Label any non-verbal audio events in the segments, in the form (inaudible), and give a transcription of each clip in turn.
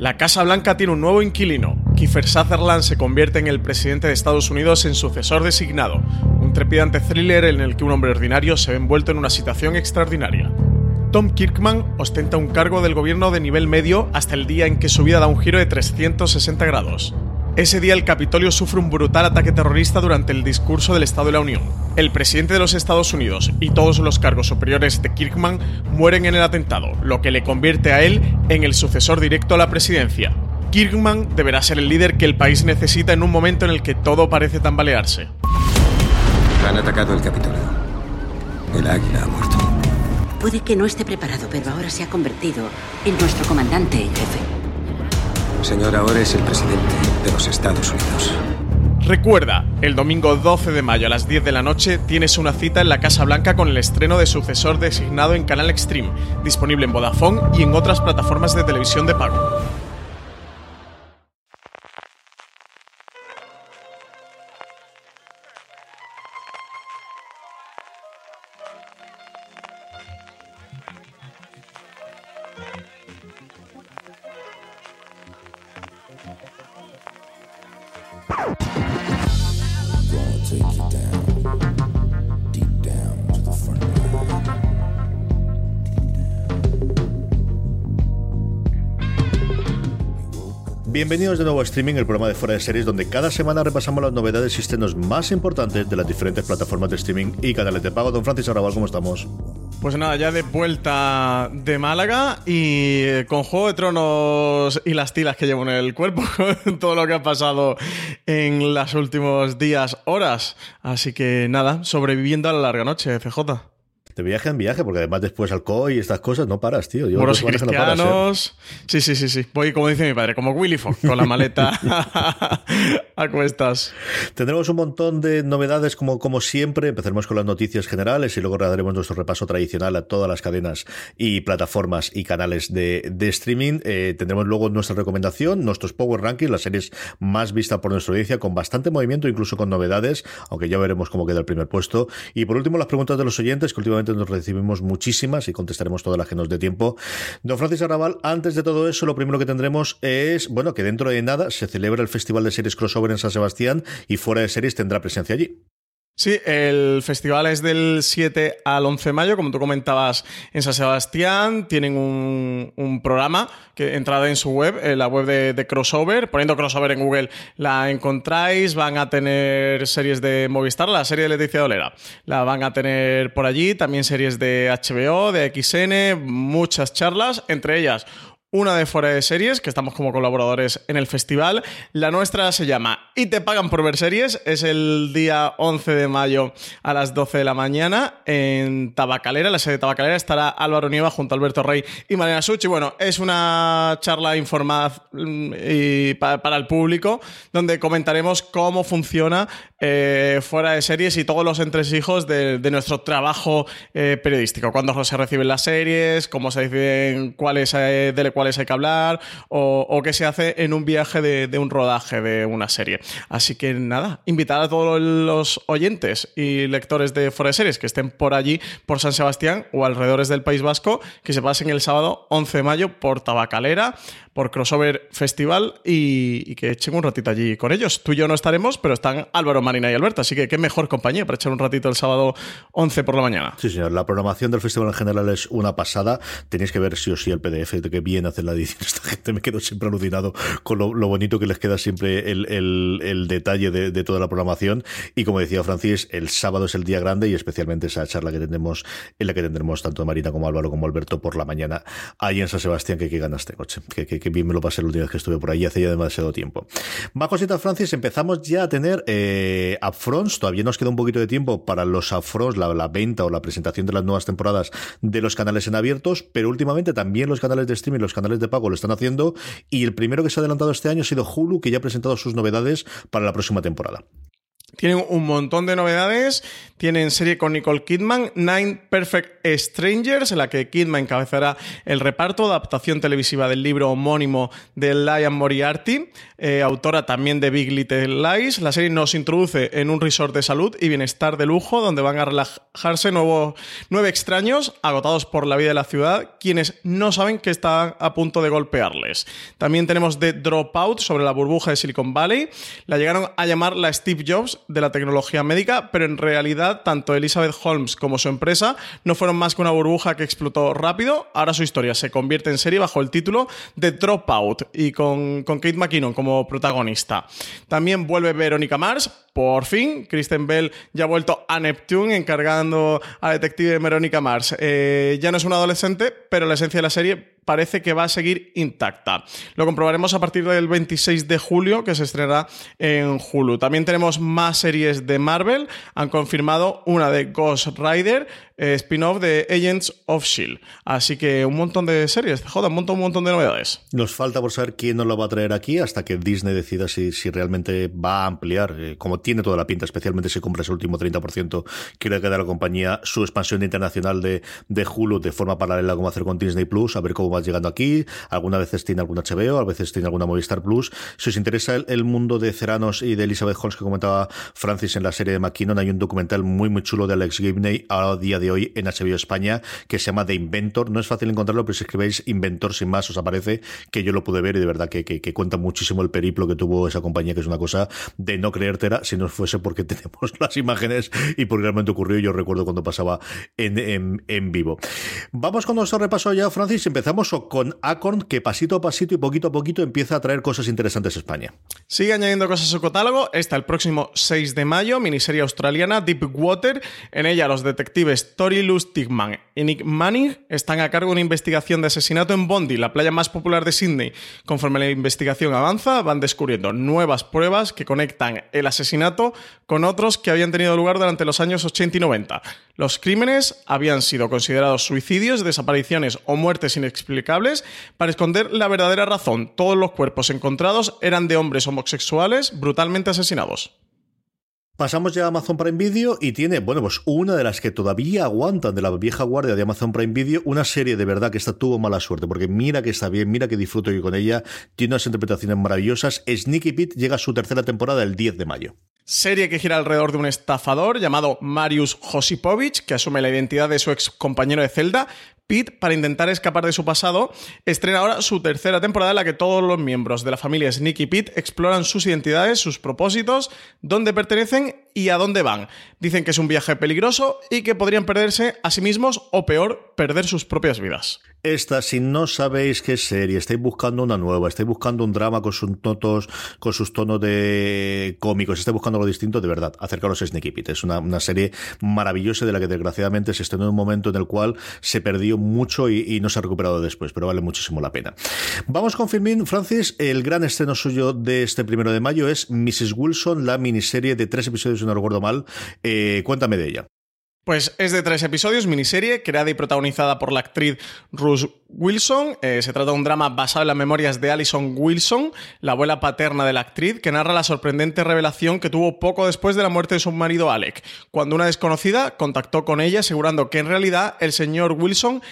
La Casa Blanca tiene un nuevo inquilino. Kiefer Sutherland se convierte en el presidente de Estados Unidos en sucesor designado. Un trepidante thriller en el que un hombre ordinario se ve envuelto en una situación extraordinaria. Tom Kirkman ostenta un cargo del gobierno de nivel medio hasta el día en que su vida da un giro de 360 grados. Ese día el Capitolio sufre un brutal ataque terrorista durante el discurso del Estado de la Unión. El presidente de los Estados Unidos y todos los cargos superiores de Kirkman mueren en el atentado, lo que le convierte a él en el sucesor directo a la presidencia. Kirkman deberá ser el líder que el país necesita en un momento en el que todo parece tambalearse. Han atacado el Capitolio. El águila ha muerto. Puede que no esté preparado, pero ahora se ha convertido en nuestro comandante en jefe. Señor, ahora es el presidente de los Estados Unidos. Recuerda, el domingo 12 de mayo a las 10 de la noche tienes una cita en la Casa Blanca con el estreno de sucesor designado en Canal Extreme, disponible en Vodafone y en otras plataformas de televisión de pago. Bienvenidos de nuevo a Streaming, el programa de fuera de series, donde cada semana repasamos las novedades y estrenos más importantes de las diferentes plataformas de streaming y canales de pago. Don Francis Arrabal, ¿cómo estamos? Pues nada, ya de vuelta de Málaga y eh, con Juego de Tronos y las tilas que llevo en el cuerpo, (laughs) todo lo que ha pasado en los últimos días, horas. Así que nada, sobreviviendo a la larga noche, CJ. De viaje en viaje, porque además después alcohol y estas cosas no paras, tío. Yo Moros y cristianos. Sí, sí, sí, sí. Voy, como dice mi padre, como Willy Fogg, con la maleta (laughs) a cuestas. Tendremos un montón de novedades, como, como siempre. Empezaremos con las noticias generales y luego daremos nuestro repaso tradicional a todas las cadenas y plataformas y canales de, de streaming. Eh, tendremos luego nuestra recomendación, nuestros Power Rankings, las series más vistas por nuestra audiencia, con bastante movimiento, incluso con novedades, aunque ya veremos cómo queda el primer puesto. Y por último, las preguntas de los oyentes, que últimamente nos recibimos muchísimas y contestaremos todas las que nos dé tiempo. Don Francis Arrabal, antes de todo eso, lo primero que tendremos es, bueno, que dentro de nada se celebra el Festival de Series Crossover en San Sebastián y fuera de series tendrá presencia allí. Sí, el festival es del 7 al 11 de mayo, como tú comentabas, en San Sebastián. Tienen un, programa que entrada en su web, en la web de, Crossover. Poniendo Crossover en Google la encontráis. Van a tener series de Movistar, la serie de Leticia Dolera. La van a tener por allí. También series de HBO, de XN, muchas charlas, entre ellas una de fuera de series, que estamos como colaboradores en el festival. La nuestra se llama Y te pagan por ver series. Es el día 11 de mayo a las 12 de la mañana en Tabacalera. la sede de Tabacalera estará Álvaro Nieva junto a Alberto Rey y Mariana Such. Y bueno, es una charla informada mm, y para el público donde comentaremos cómo funciona eh, fuera de series y todos los entresijos de, de nuestro trabajo eh, periodístico. Cuándo se reciben las series, cómo se deciden cuáles eh, cuáles hay que hablar o, qué se hace en un viaje de, un rodaje de una serie. Así que nada, invitar a todos los oyentes y lectores de Fuera Series que estén por allí, por San Sebastián o alrededores del País Vasco, que se pasen el sábado 11 de mayo por Tabacalera por Crossover Festival y, que echen un ratito allí con ellos. Tú y yo no estaremos, pero están Álvaro, Marina y Alberto, así que qué mejor compañía para echar un ratito el sábado 11 por la mañana. Sí, señor. La programación del festival en general es una pasada. Tenéis que ver sí o sí el PDF de que bien hace la edición. (laughs) Esta gente me quedo siempre alucinado con lo, bonito que les queda siempre el, detalle de, toda la programación. Y como decía Francis, el sábado es el día grande y especialmente esa charla que tendremos, en la que tendremos tanto Marina como Álvaro como Alberto por la mañana ahí en San Sebastián, que qué ganas tengo, que, que bien me lo pasé el última vez que estuve por ahí hace ya demasiado tiempo. Más cositas, Francis, empezamos ya a tener eh, upfronts, todavía nos queda un poquito de tiempo para los upfronts, la, la venta o la presentación de las nuevas temporadas de los canales en abiertos, pero últimamente también los canales de streaming, los canales de pago lo están haciendo y el primero que se ha adelantado este año ha sido Hulu, que ya ha presentado sus novedades para la próxima temporada. Tienen un montón de novedades. Tienen serie con Nicole Kidman, Nine Perfect Strangers, en la que Kidman encabezará el reparto, adaptación televisiva del libro homónimo de Liam Moriarty, eh, autora también de Big Little Lies. La serie nos introduce en un resort de salud y bienestar de lujo, donde van a relajarse nueve extraños agotados por la vida de la ciudad, quienes no saben que están a punto de golpearles. También tenemos The Dropout sobre la burbuja de Silicon Valley. La llegaron a llamar la Steve Jobs de la tecnología médica, pero en realidad tanto Elizabeth Holmes como su empresa no fueron más que una burbuja que explotó rápido. Ahora su historia se convierte en serie bajo el título de Dropout y con, con Kate McKinnon como protagonista. También vuelve Verónica Mars, por fin. Kristen Bell ya ha vuelto a Neptune encargando a detective Verónica Mars. Eh, ya no es una adolescente, pero la esencia de la serie parece que va a seguir intacta. Lo comprobaremos a partir del 26 de julio, que se estrenará en Hulu. También tenemos más series de Marvel. Han confirmado una de Ghost Rider, eh, spin-off de Agents of Shield. Así que un montón de series, joda, un montón, un montón de novedades. Nos falta por saber quién nos lo va a traer aquí hasta que Disney decida si, si realmente va a ampliar, eh, como tiene toda la pinta, especialmente si compra ese último 30%, quiere quedar la compañía su expansión internacional de, de Hulu de forma paralela como hacer con Disney Plus, a ver cómo va llegando aquí. Algunas veces tiene algún HBO, a veces tiene alguna Movistar Plus. Si os interesa el, mundo de Ceranos y de Elizabeth Holmes que comentaba Francis en la serie de McKinnon, hay un documental muy, muy chulo de Alex Gibney a día de hoy en HBO España que se llama The Inventor. No es fácil encontrarlo, pero si escribéis Inventor sin más os aparece que yo lo pude ver y de verdad que, que, cuenta muchísimo el periplo que tuvo esa compañía, que es una cosa de no creértela si no fuese porque (laughs) tenemos las imágenes y porque realmente ocurrió. Yo recuerdo cuando pasaba en, en, en vivo. Vamos con nuestro repaso ya, Francis. Empezamos con Acorn, que pasito a pasito y poquito a poquito empieza a traer cosas interesantes a España. Sigue añadiendo cosas a su catálogo. Está el próximo 6 de mayo, miniserie australiana Deep Water. En ella, los detectives Tori Lustigman y Nick Manning están a cargo de una investigación de asesinato en Bondi, la playa más popular de Sydney. Conforme la investigación avanza, van descubriendo nuevas pruebas que conectan el asesinato con otros que habían tenido lugar durante los años 80 y 90. Los crímenes habían sido considerados suicidios, desapariciones o muertes inexplicables para esconder la verdadera razón. Todos los cuerpos encontrados eran de hombres homosexuales brutalmente asesinados. Pasamos ya a Amazon Prime Video y tiene, bueno, pues una de las que todavía aguantan de la vieja guardia de Amazon Prime Video, una serie de verdad que esta tuvo mala suerte, porque mira que está bien, mira que disfruto yo con ella, tiene unas interpretaciones maravillosas. Sneaky Pete llega a su tercera temporada el 10 de mayo. Serie que gira alrededor de un estafador llamado Marius Josipovich, que asume la identidad de su ex compañero de celda, Pete, para intentar escapar de su pasado, estrena ahora su tercera temporada en la que todos los miembros de la familia Sneaky Pete exploran sus identidades, sus propósitos, dónde pertenecen y a dónde van. Dicen que es un viaje peligroso y que podrían perderse a sí mismos o peor, perder sus propias vidas. Esta, si no sabéis qué serie, estáis buscando una nueva, estáis buscando un drama con sus tonos, con sus tonos de cómicos, estáis buscando algo distinto, de verdad, acercaros a Sneaky Pete. Es una, serie maravillosa de la que desgraciadamente se estrenó en un momento en el cual se perdió mucho y, no se ha recuperado después, pero vale muchísimo la pena. Vamos con Firmin, Francis. El gran estreno suyo de este primero de mayo es Mrs. Wilson, la miniserie de tres episodios, si no recuerdo mal. Eh, cuéntame de ella. Pues es de tres episodios, miniserie, creada y protagonizada por la actriz Ruth Wilson. Eh, se trata de un drama basado en las memorias de Alison Wilson, la abuela paterna de la actriz, que narra la sorprendente revelación que tuvo poco después de la muerte de su marido Alec, cuando una desconocida contactó con ella asegurando que en realidad el señor Wilson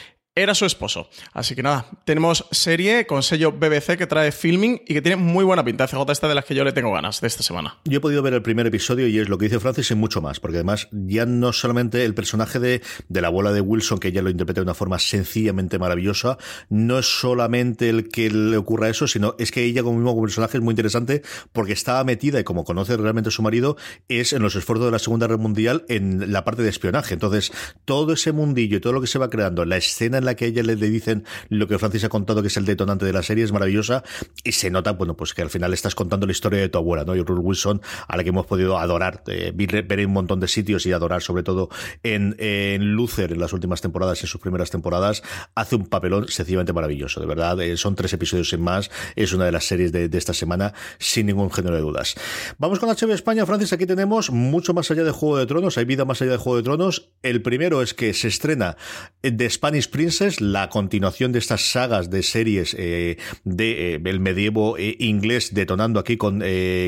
era su esposo. Así que nada, tenemos serie con sello BBC que trae filming y que tiene muy buena pinta. CJ esta de las que yo le tengo ganas de esta semana. Yo he podido ver el primer episodio y es lo que dice Francis y mucho más, porque además ya no solamente el personaje de, de la abuela de Wilson, que ella lo interpreta de una forma sencillamente maravillosa, no es solamente el que le ocurra eso, sino es que ella como mismo personaje es muy interesante porque estaba metida y como conoce realmente a su marido, es en los esfuerzos de la Segunda Guerra Mundial en la parte de espionaje. Entonces, todo ese mundillo y todo lo que se va creando, la escena en que a ella le, dicen lo que Francis ha contado que es el detonante de la serie es maravillosa y se nota, bueno, pues que al final estás contando la historia de tu abuela, ¿no? Y Ruth Wilson, a la que hemos podido adorar, eh, ver en un montón de sitios y adorar sobre todo en, en en las últimas temporadas, en sus primeras temporadas, hace un papelón sencillamente maravilloso, de verdad. Eh, son tres episodios sin más, es una de las series de, esta semana, sin ningún género de dudas. Vamos con HBO España, Francis, aquí tenemos mucho más allá de Juego de Tronos, hay vida más allá de Juego de Tronos. El primero es que se estrena The Spanish La continuación de estas sagas de series eh, de eh, medievo inglés detonando aquí con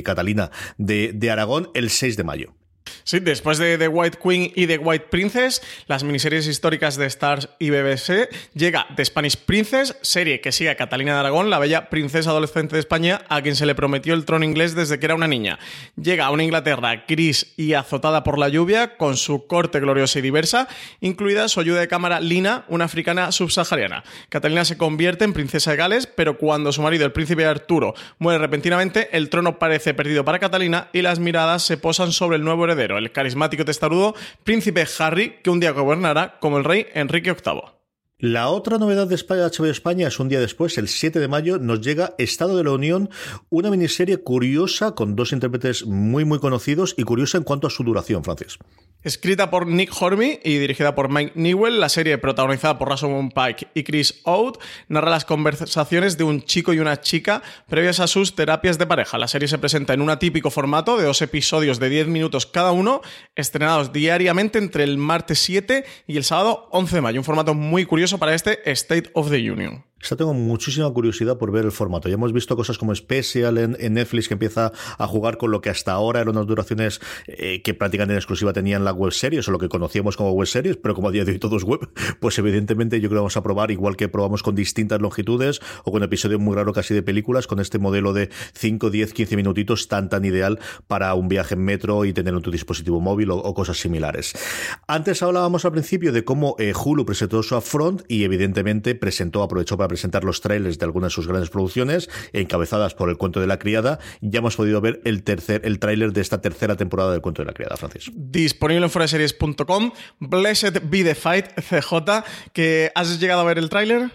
Catalina de, de Aragón el 6 de mayo. Sí, después de The White Queen y The White Princess, las miniseries históricas de Stars y BBC, llega The Spanish Princess, serie que sigue a Catalina de Aragón, la bella princesa adolescente de España, a quien se le prometió el trono inglés desde que era una niña. Llega a una Inglaterra gris y azotada por la lluvia, con su corte gloriosa y diversa, incluida su ayuda de cámara Lina, una africana subsahariana. Catalina se convierte en princesa de Gales, pero cuando su marido, el príncipe Arturo, muere repentinamente, el trono parece perdido para Catalina y las miradas se posan sobre el nuevo heredero el carismático testarudo príncipe Harry, que un día gobernará como el rey Enrique VIII. La otra novedad de España, HBO España es un día después, el 7 de mayo, nos llega Estado de la Unión, una miniserie curiosa con dos intérpretes muy muy conocidos y curiosa en cuanto a su duración, Francis. Escrita por Nick Horby y dirigida por Mike Newell, la serie protagonizada por Rosamund Pike y Chris Oud narra las conversaciones de un chico y una chica previas a sus terapias de pareja. La serie se presenta en un atípico formato de dos episodios de 10 minutos cada uno, estrenados diariamente entre el martes 7 y el sábado 11 de mayo. Un formato muy curioso para este State of the Union. Esta tengo muchísima curiosidad por ver el formato. Ya hemos visto cosas como Special en, Netflix que empieza a jugar con lo que hasta ahora eran unas duraciones eh, que prácticamente en exclusiva tenían la web series o lo que conocíamos como web series, pero como a día de hoy todo es web, (laughs) pues evidentemente yo creo que vamos a probar igual que probamos con distintas longitudes o con episodios muy raros casi de películas, con este modelo de 5, 10, 15 minutitos tan tan ideal para un viaje en metro y tener en tu dispositivo móvil o, cosas similares. Antes hablábamos al principio de cómo eh, Hulu presentó su upfront y evidentemente presentó, aprovechó para presentar los trailers de algunas de sus grandes producciones, encabezadas por El cuento de la criada. Ya hemos podido ver el tercer el tráiler de esta tercera temporada del cuento de la criada, Francis. Disponible en foraseries.com. Blessed be the fight, CJ, que has llegado a ver el tráiler.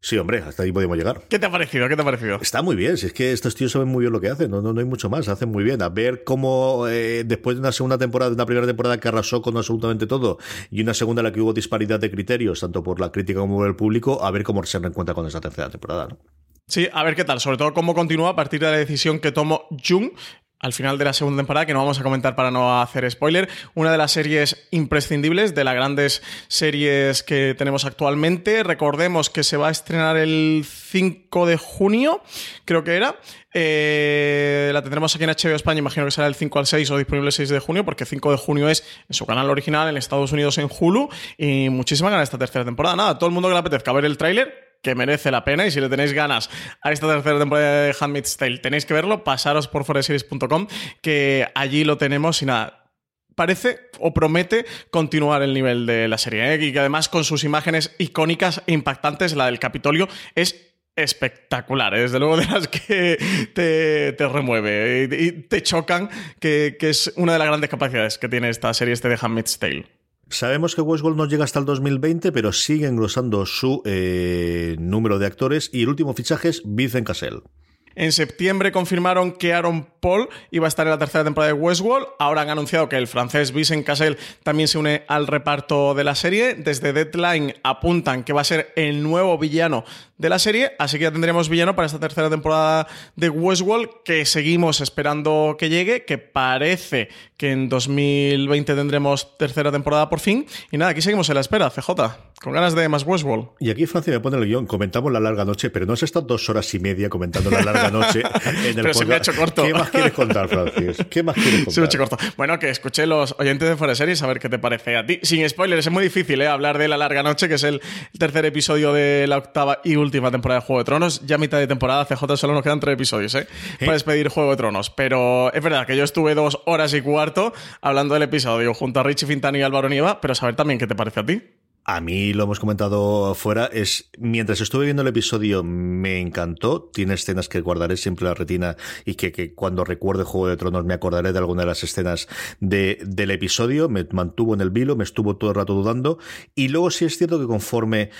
Sí, hombre, hasta ahí podemos llegar. ¿Qué te ha parecido? ¿Qué te ha parecido? Está muy bien, si es que estos tíos saben muy bien lo que hacen, no, no, hay mucho más, hacen muy bien. A ver cómo eh, después de una segunda temporada, de una primera temporada que arrasó con absolutamente todo, y una segunda en la que hubo disparidad de criterios, tanto por la crítica como por el público, a ver cómo se reencuentra con esa tercera temporada, ¿no? Sí, a ver qué tal, sobre todo cómo continúa a partir de la decisión que tomó Jung al final de la segunda temporada, que no vamos a comentar para no hacer spoiler, una de las series imprescindibles, de las grandes series que tenemos actualmente. Recordemos que se va a estrenar el 5 de junio, creo que era. Eh, la tendremos aquí en HBO España, imagino que será el 5 al 6 o disponible el 6 de junio, porque 5 de junio es en su canal original en Estados Unidos en Hulu. Y muchísima ganas esta tercera temporada. Nada, todo el mundo que le apetezca ver el tráiler, que merece la pena y si le tenéis ganas a esta tercera temporada de Handmaid's Tale, tenéis que verlo, pasaros por foreseries.com que allí lo tenemos y nada, parece o promete continuar el nivel de la serie. ¿eh? Y que además con sus imágenes icónicas e impactantes, la del Capitolio, es espectacular. ¿eh? Desde luego de las que te, remueve y te chocan, que, que, es una de las grandes capacidades que tiene esta serie este de Handmaid's Tale. Sabemos que Westworld no llega hasta el 2020, pero sigue engrosando su eh, número de actores y el último fichaje es Vincent Cassell. En septiembre confirmaron que Aaron Paul iba a estar en la tercera temporada de Westworld. Ahora han anunciado que el francés Vincent Cassel también se une al reparto de la serie. Desde Deadline apuntan que va a ser el nuevo villano de la serie. Así que ya tendremos villano para esta tercera temporada de Westworld que seguimos esperando que llegue. Que parece que en 2020 tendremos tercera temporada por fin. Y nada, aquí seguimos en la espera, CJ. Con ganas de más Westworld. Y aquí Francia me pone el guion. Comentamos la larga noche, pero no has estado dos horas y media comentando la larga noche (laughs) en el Pero se me ha hecho corto. ¿Qué más quieres contar, Francis? ¿Qué más quieres contar? Se me ha hecho corto. Bueno, que escuché los oyentes de Fuera Series a ver qué te parece a ti. Sin spoilers, es muy difícil ¿eh? hablar de La Larga Noche, que es el tercer episodio de la octava y última temporada de Juego de Tronos. Ya a mitad de temporada, CJ solo nos quedan tres episodios, ¿eh? ¿Eh? Para despedir Juego de Tronos. Pero es verdad que yo estuve dos horas y cuarto hablando del episodio junto a Richie Fintani y Álvaro Nieva, pero saber también qué te parece a ti. A mí lo hemos comentado fuera, es mientras estuve viendo el episodio me encantó, tiene escenas que guardaré siempre en la retina y que, cuando recuerde Juego de Tronos me acordaré de alguna de las escenas de, del episodio, me mantuvo en el vilo, me estuvo todo el rato dudando y luego sí es cierto que conforme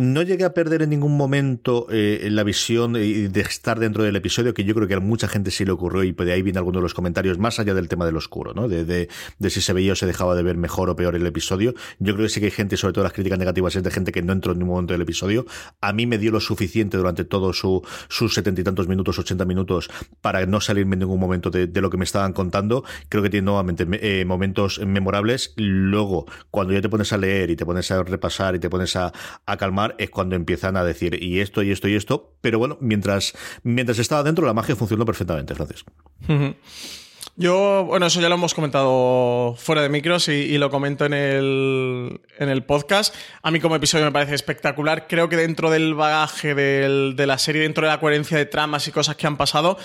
No llegué a perder en ningún momento eh, la visión de estar dentro del episodio, que yo creo que a mucha gente sí le ocurrió y de ahí viene alguno de los comentarios, más allá del tema del oscuro, ¿no? De, si se veía o se dejaba de ver mejor o peor el episodio. Yo creo que sí que hay gente, sobre todo las críticas negativas, es de gente que no entró en ningún momento del episodio. A mí me dio lo suficiente durante todos su, sus setenta y tantos minutos, ochenta minutos, para no salirme en ningún momento de, lo que me estaban contando. Creo que tiene nuevamente eh, momentos memorables. Luego, cuando ya te pones a leer y te pones a repasar y te pones a calmar, es cuando empiezan a decir y esto y esto y esto. Pero bueno, mientras, mientras estaba dentro, la magia funcionó perfectamente, Francis. Yo, bueno, eso ya lo hemos comentado fuera de micros y, lo comento en el, en el, podcast. A mí como episodio me parece espectacular. Creo que dentro del bagaje de la serie, dentro de la coherencia de tramas y cosas que han pasado,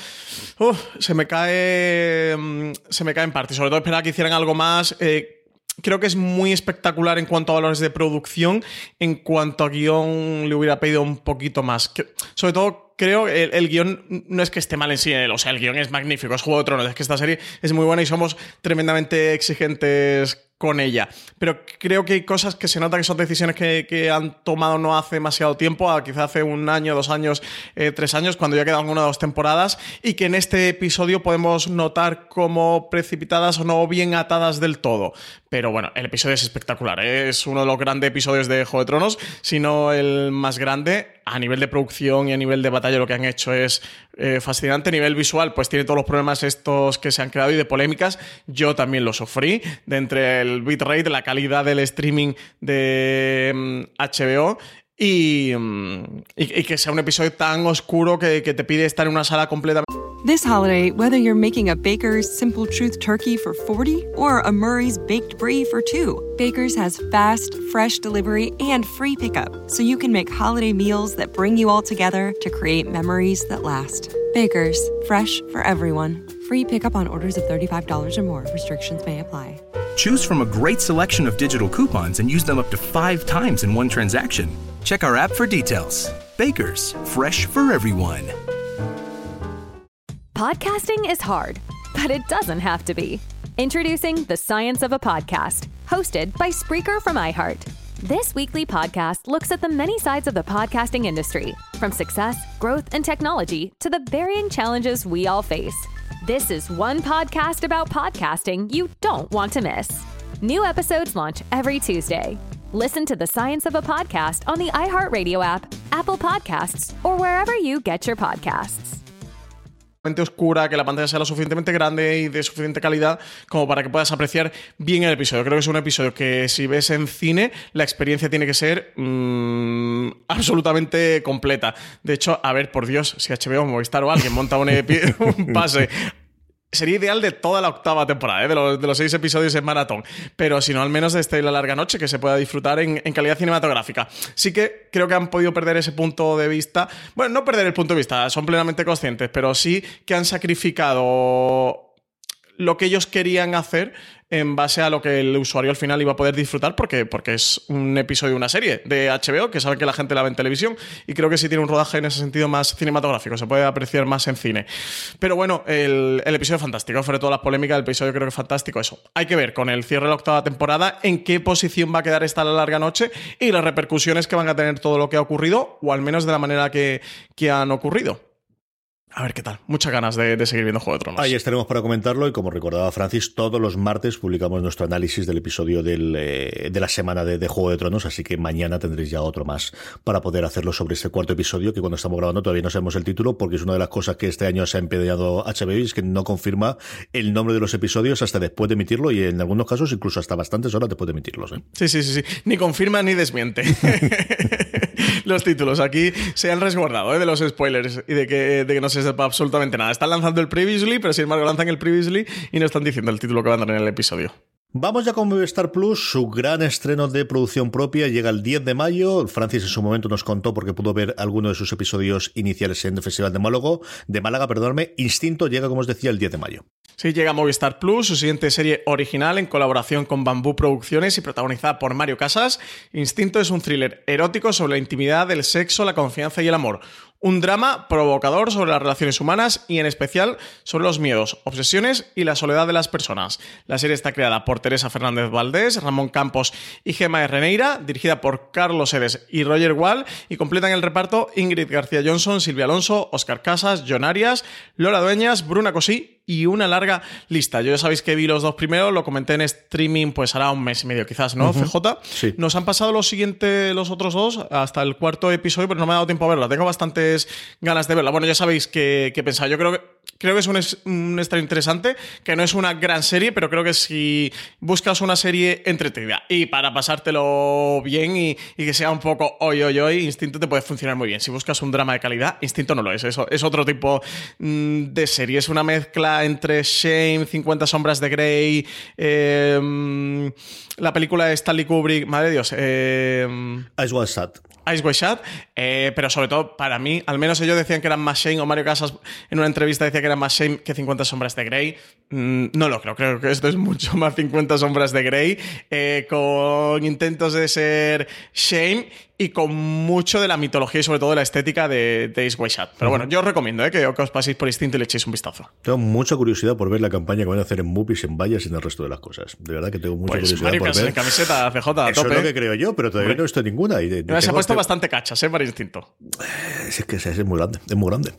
se me cae mm, se me cae en parte. Sobre todo esperaba que hicieran algo más. Eh, creo que es muy espectacular en cuanto a valores de producción. En cuanto a guion, le hubiera pedido un poquito más. sobre todo, creo que el, guion no es que esté mal en sí. O sea, el guion es magnífico, es Juego de Tronos. Es que esta serie es muy buena y somos tremendamente exigentes con ella. Pero creo que hay cosas que se nota que son decisiones que, han tomado no hace demasiado tiempo, quizá hace un año, dos años, eh, tres años, cuando ya quedan una o dos temporadas, y que en este episodio podemos notar como precipitadas o no bien atadas del todo. Pero bueno, el episodio es espectacular. ¿eh? Es uno de los grandes episodios de Juego de Tronos, si no el más grande. A nivel de producción y a nivel de batalla, lo que han hecho es eh, fascinante. A nivel visual, pues tiene todos los problemas estos que se han creado y de polémicas. Yo también lo sufrí. De entre el bitrate, la calidad del streaming de HBO mm, mm, y, que sea un episodio tan oscuro que, que te pide estar en una sala completamente. This holiday, whether you're making a Baker's Simple Truth turkey for 40 or a Murray's Baked Brie for 2, Baker's has fast, fresh delivery and free pickup, so you can make holiday meals that bring you all together to create memories that last. Baker's, fresh for everyone. Free pickup on orders of $35 or more. Restrictions may apply. Choose from a great selection of digital coupons and use them up to five times in one transaction. Check our app for details. Baker's, fresh for everyone. Podcasting is hard, but it doesn't have to be. Introducing The Science of a Podcast, hosted by Spreaker from iHeart. This weekly podcast looks at the many sides of the podcasting industry, from success, growth, and technology to the varying challenges we all face. This is one podcast about podcasting you don't want to miss. New episodes launch every Tuesday. Listen to the science of a podcast on the iHeartRadio app, Apple Podcasts, or wherever you get your podcasts. Oscura, que la pantalla sea lo suficientemente grande y de suficiente calidad como para que puedas apreciar bien el episodio. Creo que es un episodio que si ves en cine, la experiencia tiene que ser mmm, absolutamente completa. De hecho, a ver, por Dios, si HBO, Movistar o alguien monta un, (laughs) un pase sería ideal de toda la octava temporada, ¿eh? de, los, seis episodios en maratón. Pero si no, al menos de y la larga noche, que se pueda disfrutar en, calidad cinematográfica. Sí que creo que han podido perder ese punto de vista. Bueno, no perder el punto de vista, son plenamente conscientes, pero sí que han sacrificado lo que ellos querían hacer en base a lo que el usuario al final iba a poder disfrutar porque, porque es un episodio de una serie de HBO que sabe que la gente la ve en televisión y creo que sí tiene un rodaje en ese sentido más cinematográfico, se puede apreciar más en cine. Pero bueno, el, el episodio fantástico, sobre todo las polémicas del episodio creo que es fantástico eso. Hay que ver con el cierre de la octava temporada en qué posición va a quedar esta larga noche y las repercusiones que van a tener todo lo que ha ocurrido o al menos de la manera que, que han ocurrido. A ver qué tal. Muchas ganas de, seguir viendo Juego de Tronos. Ahí estaremos para comentarlo y como recordaba Francis, todos los martes publicamos nuestro análisis del episodio eh, de la semana de, Juego de Tronos, así que mañana tendréis ya otro más para poder hacerlo sobre este cuarto episodio que cuando estamos grabando todavía no sabemos el título porque es una de las cosas que este año se ha empeñado HBO y es que no confirma el nombre de los episodios hasta después de emitirlo y en algunos casos incluso hasta bastantes horas después de emitirlos. ¿eh? Sí, sí, sí, sí. Ni confirma ni desmiente. (laughs) los títulos aquí se han resguardado ¿eh? de los spoilers y de que, de que no se sepa absolutamente nada. Están lanzando el previously, pero sin embargo lanzan el previously y no están diciendo el título que van a dar en el episodio. Vamos ya con Movistar Plus, su gran estreno de producción propia llega el 10 de mayo. Francis en su momento nos contó porque pudo ver alguno de sus episodios iniciales en el Festival de Málaga, de Málaga, perdóname. Instinto llega, como os decía, el 10 de mayo. Sí, llega Movistar Plus, su siguiente serie original en colaboración con Bambú Producciones y protagonizada por Mario Casas. Instinto es un thriller erótico sobre la intimidad, el sexo, la confianza y el amor. Un drama provocador sobre las relaciones humanas y en especial sobre los miedos, obsesiones y la soledad de las personas. La serie está creada por Teresa Fernández Valdés, Ramón Campos y Gemma Reneira, dirigida por Carlos Edes y Roger Wall y completan el reparto Ingrid García Johnson, Silvia Alonso, Oscar Casas, John Arias, Lola Dueñas, Bruna Cosí y una larga lista. Yo ya sabéis que vi los dos primeros, lo comenté en streaming pues hará un mes y medio quizás, ¿no? CJ. Sí. Nos han pasado los siguientes, los otros dos, hasta el cuarto episodio, pero no me ha dado tiempo a verla. Tengo bastantes ganas de verla. Bueno, ya sabéis qué qué pensar. Yo creo que creo que es un, es- interesante, que no es una gran serie, pero creo que si buscas una serie entretenida y para pasártelo bien y, que sea un poco hoy, hoy, hoy, Instinto te puede funcionar muy bien. Si buscas un drama de calidad, Instinto no lo es. Eso es otro tipo mm, de serie. Es una mezcla entre Shame, 50 sombras de Grey, mm, la película de Stanley Kubrick, madre de Dios, eh, Ice Was Sad. Ice Shot, eh, pero sobre todo para mí, al menos ellos decían que eran más Shane, o Mario Casas en una entrevista decía que eran más Shane que 50 sombras de Grey. Mm, no lo creo, creo que esto es mucho más 50 sombras de Grey, eh, con intentos de ser Shane y con mucho de la mitología y sobre todo de la estética de, de Ace Shot. Pero bueno, yo os recomiendo eh, que, que os paséis por instinto y le echéis un vistazo. Tengo mucha curiosidad por ver la campaña que van a hacer en movies, en vallas y en el resto de las cosas. De verdad que tengo mucha Pues curiosidad por ver. en camiseta CJ a Eso tope. es lo que creo yo, pero todavía Hombre. no he visto ninguna. Y de- Se ha puesto tengo- bastante cachas, ¿eh? Para instinto. Es que es, es muy grande, es muy grande.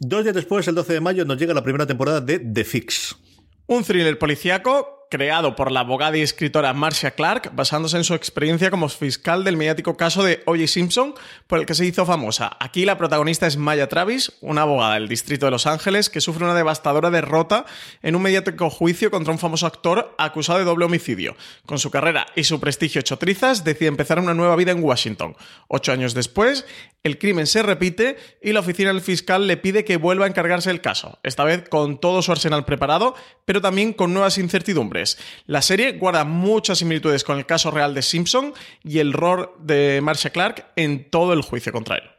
Dos días después, el 12 de mayo, nos llega la primera temporada de The Fix. Un thriller policíaco creado por la abogada y escritora Marcia Clark, basándose en su experiencia como fiscal del mediático caso de O.J. Simpson, por el que se hizo famosa. Aquí la protagonista es Maya Travis, una abogada del distrito de Los Ángeles que sufre una devastadora derrota en un mediático juicio contra un famoso actor acusado de doble homicidio. Con su carrera y su prestigio hecho trizas, decide empezar una nueva vida en Washington. Ocho años después, el crimen se repite y la oficina del fiscal le pide que vuelva a encargarse del caso, esta vez con todo su arsenal preparado, pero también con nuevas incertidumbres. La serie guarda muchas similitudes con el caso real de Simpson y el rol de Marcia Clark en todo el juicio contra él.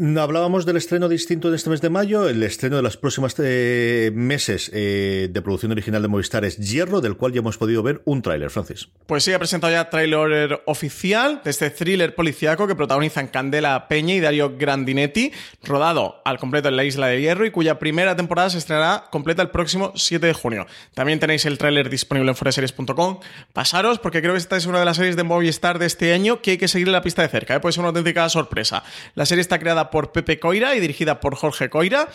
Hablábamos del estreno distinto en este mes de mayo. El estreno de los próximos eh, meses eh, de producción original de Movistar es Hierro, del cual ya hemos podido ver un tráiler, Francis. Pues sí, ha presentado ya tráiler oficial de este thriller policiaco que protagonizan Candela Peña y Dario Grandinetti, rodado al completo en la Isla de Hierro y cuya primera temporada se estrenará completa el próximo 7 de junio. También tenéis el tráiler disponible en foreseries.com. Pasaros porque creo que esta es una de las series de Movistar de este año que hay que seguir la pista de cerca, ¿eh? puede ser una auténtica sorpresa. La serie está creada por Pepe Coira y dirigida por Jorge Coira.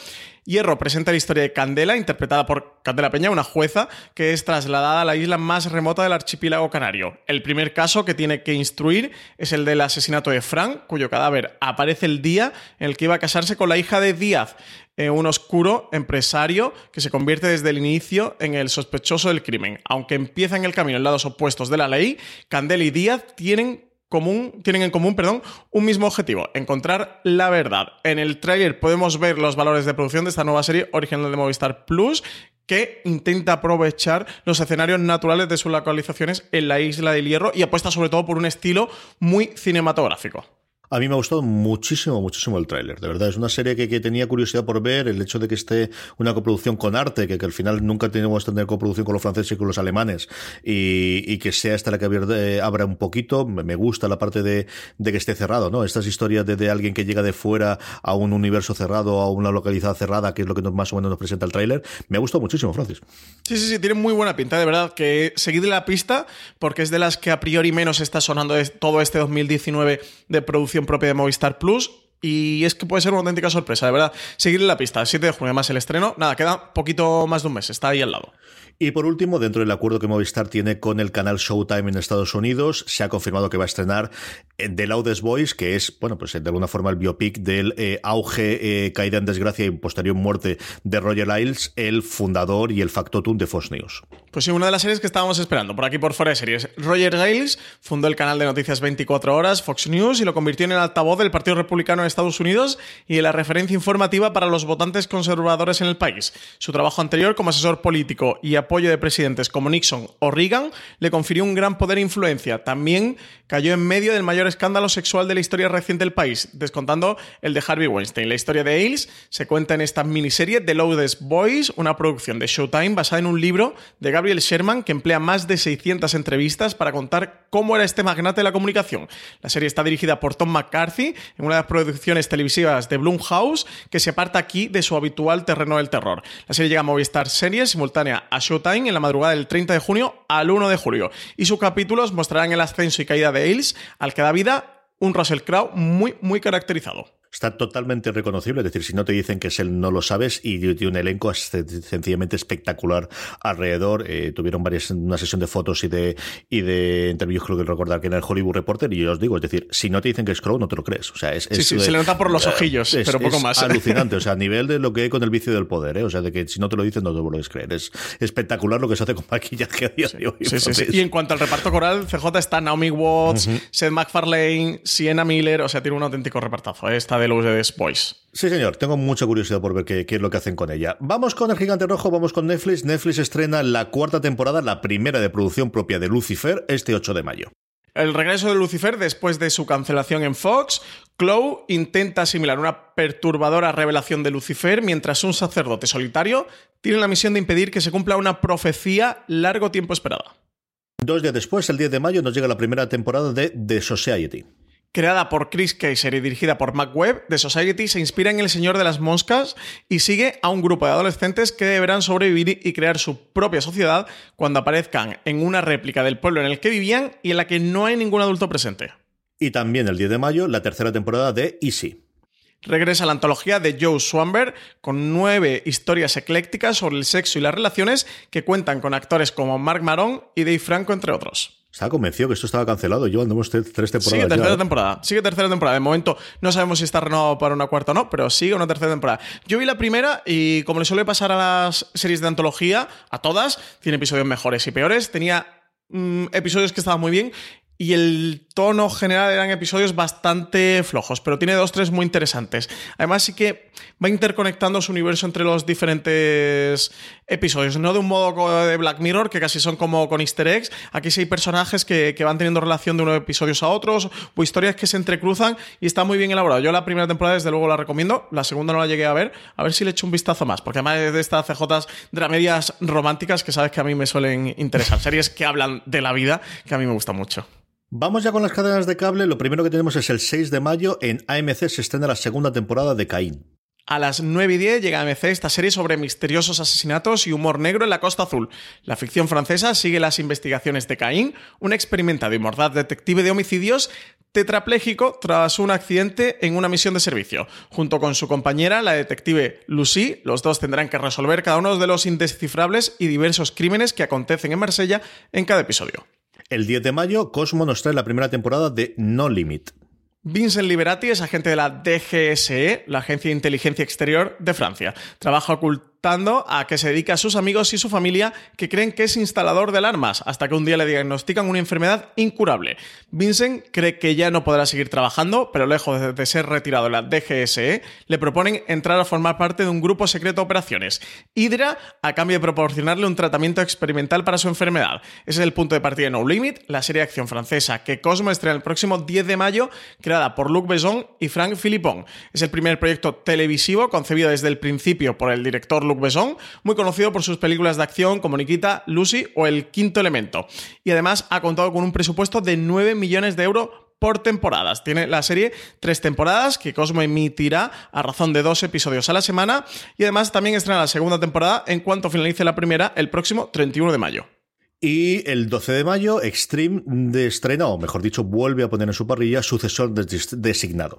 Hierro presenta la historia de Candela, interpretada por Candela Peña, una jueza que es trasladada a la isla más remota del archipiélago canario. El primer caso que tiene que instruir es el del asesinato de Frank, cuyo cadáver aparece el día en el que iba a casarse con la hija de Díaz, eh, un oscuro empresario que se convierte desde el inicio en el sospechoso del crimen. Aunque empiezan el camino en lados opuestos de la ley, Candela y Díaz tienen común, tienen en común perdón, un mismo objetivo, encontrar la verdad. En el tráiler podemos ver los valores de producción de esta nueva serie original de Movistar Plus que intenta aprovechar los escenarios naturales de sus localizaciones en la isla del Hierro y apuesta sobre todo por un estilo muy cinematográfico. A mí me ha gustado muchísimo, muchísimo el tráiler. De verdad, es una serie que, que tenía curiosidad por ver. El hecho de que esté una coproducción con arte, que, que al final nunca tenemos que tener coproducción con los franceses y con los alemanes, y, y que sea esta la que eh, abra un poquito. Me gusta la parte de, de que esté cerrado, ¿no? Estas historias de, de alguien que llega de fuera a un universo cerrado, a una localidad cerrada, que es lo que más o menos nos presenta el tráiler. Me ha gustado muchísimo, Francis. Sí, sí, sí, tiene muy buena pinta, de verdad, que seguid la pista, porque es de las que a priori menos está sonando todo este 2019 de producción propia de Movistar Plus. Y es que puede ser una auténtica sorpresa, de verdad. Seguidle la pista, 7 de junio, además el estreno. Nada, queda poquito más de un mes, está ahí al lado. Y por último, dentro del acuerdo que Movistar tiene con el canal Showtime en Estados Unidos, se ha confirmado que va a estrenar The Loudest Voice, que es, bueno, pues de alguna forma el biopic del eh, auge, eh, caída en desgracia y posterior muerte de Roger Ailes, el fundador y el factotum de Fox News. Pues sí, una de las series que estábamos esperando por aquí por fuera de series. Roger Ailes fundó el canal de noticias 24 horas Fox News y lo convirtió en el altavoz del Partido Republicano en Estados Unidos y en la referencia informativa para los votantes conservadores en el país. Su trabajo anterior como asesor político y apoyo de presidentes como Nixon o Reagan le confirió un gran poder e influencia. También cayó en medio del mayor escándalo sexual de la historia reciente del país, descontando el de Harvey Weinstein. La historia de Ailes se cuenta en esta miniserie The Loudest Boys, una producción de Showtime basada en un libro de Gabriel Sherman, que emplea más de 600 entrevistas para contar cómo era este magnate de la comunicación. La serie está dirigida por Tom McCarthy, en una de las televisivas de Blumhouse, que se aparta aquí de su habitual terreno del terror. La serie llega a Movistar Series, simultánea a Showtime, en la madrugada del 30 de junio al 1 de julio. Y sus capítulos mostrarán el ascenso y caída de Ailes, al que da vida un Russell Crowe muy, muy caracterizado está totalmente reconocible. Es decir, si no te dicen que es él, no lo sabes. Y tiene un elenco sencillamente espectacular alrededor. Eh, tuvieron varias, una sesión de fotos y de, y de interviews, creo que recordar que era el Hollywood Reporter. Y yo os digo, es decir, si no te dicen que es Crow, no te lo crees. O sea, es. Sí, sí, se le nota por los ojillos, pero poco más. alucinante. O sea, a (laughs) nivel de lo que hay con el vicio del poder, ¿eh? O sea, de que si no te lo dicen, no te lo puedes creer. Es espectacular lo que se hace con maquillaje a día de hoy. Sí, sí, Y en cuanto al reparto coral, CJ está Naomi Watts, Seth MacFarlane, Sienna Miller. O sea, tiene un auténtico repartazo. ¿eh? Esta de los de Boys. Sí, señor, tengo mucha curiosidad por ver qué, es lo que hacen con ella. Vamos con el Gigante Rojo, vamos con Netflix. Netflix estrena la cuarta temporada, la primera de producción propia de Lucifer, este 8 de mayo. El regreso de Lucifer después de su cancelación en Fox, Chloe intenta asimilar una perturbadora revelación de Lucifer mientras un sacerdote solitario tiene la misión de impedir que se cumpla una profecía largo tiempo esperada. Dos días después, el 10 de mayo, nos llega la primera temporada de The Society. Creada por Chris Kaiser y dirigida por Mac Webb, The Society se inspira en El Señor de las Moscas y sigue a un grupo de adolescentes que deberán sobrevivir y crear su propia sociedad cuando aparezcan en una réplica del pueblo en el que vivían y en la que no hay ningún adulto presente. Y también el 10 de mayo, la tercera temporada de Easy regresa la antología de Joe Swanberg con nueve historias eclécticas sobre el sexo y las relaciones que cuentan con actores como Mark Maron y Dave Franco, entre otros. Estaba convencido que esto estaba cancelado. Yo andamos tres temporadas. Sigue tercera temporada. Sigue tercera temporada. De momento no sabemos si está renovado para una cuarta o no, pero sigue una tercera temporada. Yo vi la primera y como le suele pasar a las series de antología, a todas, tiene episodios mejores y peores. Tenía mm, episodios que estaban muy bien y el tono general eran episodios bastante flojos, pero tiene dos, tres muy interesantes. Además, sí que va interconectando su universo entre los diferentes episodios, no de un modo de Black Mirror, que casi son como con easter eggs. Aquí sí hay personajes que, van teniendo relación de unos episodios a otros, o historias que se entrecruzan y está muy bien elaborado. Yo la primera temporada, desde luego, la recomiendo. La segunda no la llegué a ver. A ver si le echo un vistazo más, porque además de estas CJs dramedias románticas que sabes que a mí me suelen interesar. Series que hablan de la vida, que a mí me gustan mucho. Vamos ya con las cadenas de cable. Lo primero que tenemos es el 6 de mayo. En AMC se estrena la segunda temporada de Caín. A las 9 y 10 llega a AMC esta serie sobre misteriosos asesinatos y humor negro en la Costa Azul. La ficción francesa sigue las investigaciones de Caín, un experimentado y mordaz detective de homicidios tetrapléjico tras un accidente en una misión de servicio. Junto con su compañera, la detective Lucy, los dos tendrán que resolver cada uno de los indescifrables y diversos crímenes que acontecen en Marsella en cada episodio. El 10 de mayo, Cosmo nos trae la primera temporada de No Limit. Vincent Liberati es agente de la DGSE, la Agencia de Inteligencia Exterior de Francia. Trabaja oculto a que se dedica a sus amigos y su familia que creen que es instalador de alarmas, hasta que un día le diagnostican una enfermedad incurable. Vincent cree que ya no podrá seguir trabajando, pero lejos de ser retirado de la DGSE, le proponen entrar a formar parte de un grupo secreto de operaciones. Hydra, a cambio de proporcionarle un tratamiento experimental para su enfermedad. Ese es el punto de partida de No Limit, la serie de acción francesa que Cosmo estrena el próximo 10 de mayo, creada por Luc Besson y Frank Philippon. Es el primer proyecto televisivo concebido desde el principio por el director Luc Besson, muy conocido por sus películas de acción como Nikita, Lucy o El Quinto Elemento. Y además ha contado con un presupuesto de 9 millones de euros por temporadas. Tiene la serie tres temporadas que Cosmo emitirá a razón de dos episodios a la semana y además también estrena la segunda temporada en cuanto finalice la primera el próximo 31 de mayo. Y el 12 de mayo, Extreme de o mejor dicho, vuelve a poner en su parrilla sucesor designado.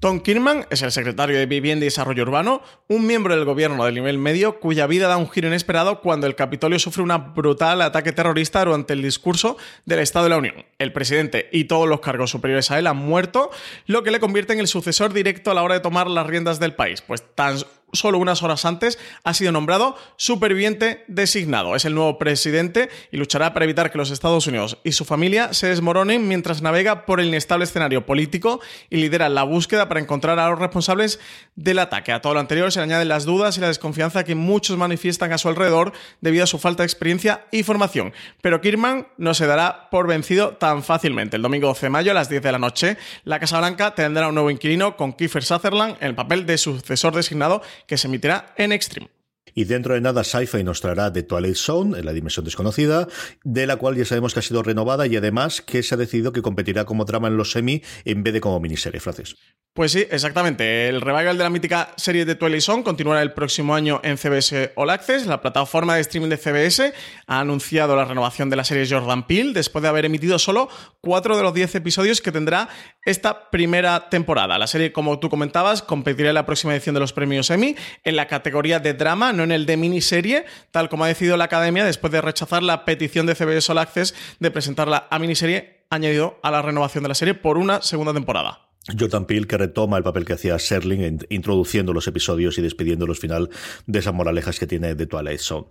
Tom Kirman es el secretario de Vivienda y Desarrollo Urbano, un miembro del gobierno del nivel medio cuya vida da un giro inesperado cuando el Capitolio sufre un brutal ataque terrorista durante el discurso del Estado de la Unión. El presidente y todos los cargos superiores a él han muerto, lo que le convierte en el sucesor directo a la hora de tomar las riendas del país, pues tan solo unas horas antes, ha sido nombrado superviviente designado. Es el nuevo presidente y luchará para evitar que los Estados Unidos y su familia se desmoronen mientras navega por el inestable escenario político y lidera la búsqueda para encontrar a los responsables del ataque. A todo lo anterior se añaden las dudas y la desconfianza que muchos manifiestan a su alrededor debido a su falta de experiencia y formación. Pero Kirman no se dará por vencido tan fácilmente. El domingo 12 de mayo a las 10 de la noche, la Casa Blanca tendrá un nuevo inquilino con Kiefer Sutherland en el papel de sucesor designado que se emitirá en Extreme. Y dentro de nada, Sci-Fi nos traerá The Twilight Zone, en la dimensión desconocida, de la cual ya sabemos que ha sido renovada y además que se ha decidido que competirá como trama en los semi en vez de como miniserie, francés. Pues sí, exactamente. El revival de la mítica serie de Twilight Zone continuará el próximo año en CBS All Access. La plataforma de streaming de CBS ha anunciado la renovación de la serie Jordan Peele después de haber emitido solo cuatro de los diez episodios que tendrá esta primera temporada. La serie, como tú comentabas, competirá en la próxima edición de los premios Emmy en la categoría de drama, en el de miniserie, tal como ha decidido la Academia después de rechazar la petición de CBS All Access de presentarla a miniserie añadido a la renovación de la serie por una segunda temporada. Jordan Peele que retoma el papel que hacía Serling introduciendo los episodios y despidiendo los final de esas moralejas que tiene de Twilight Zone.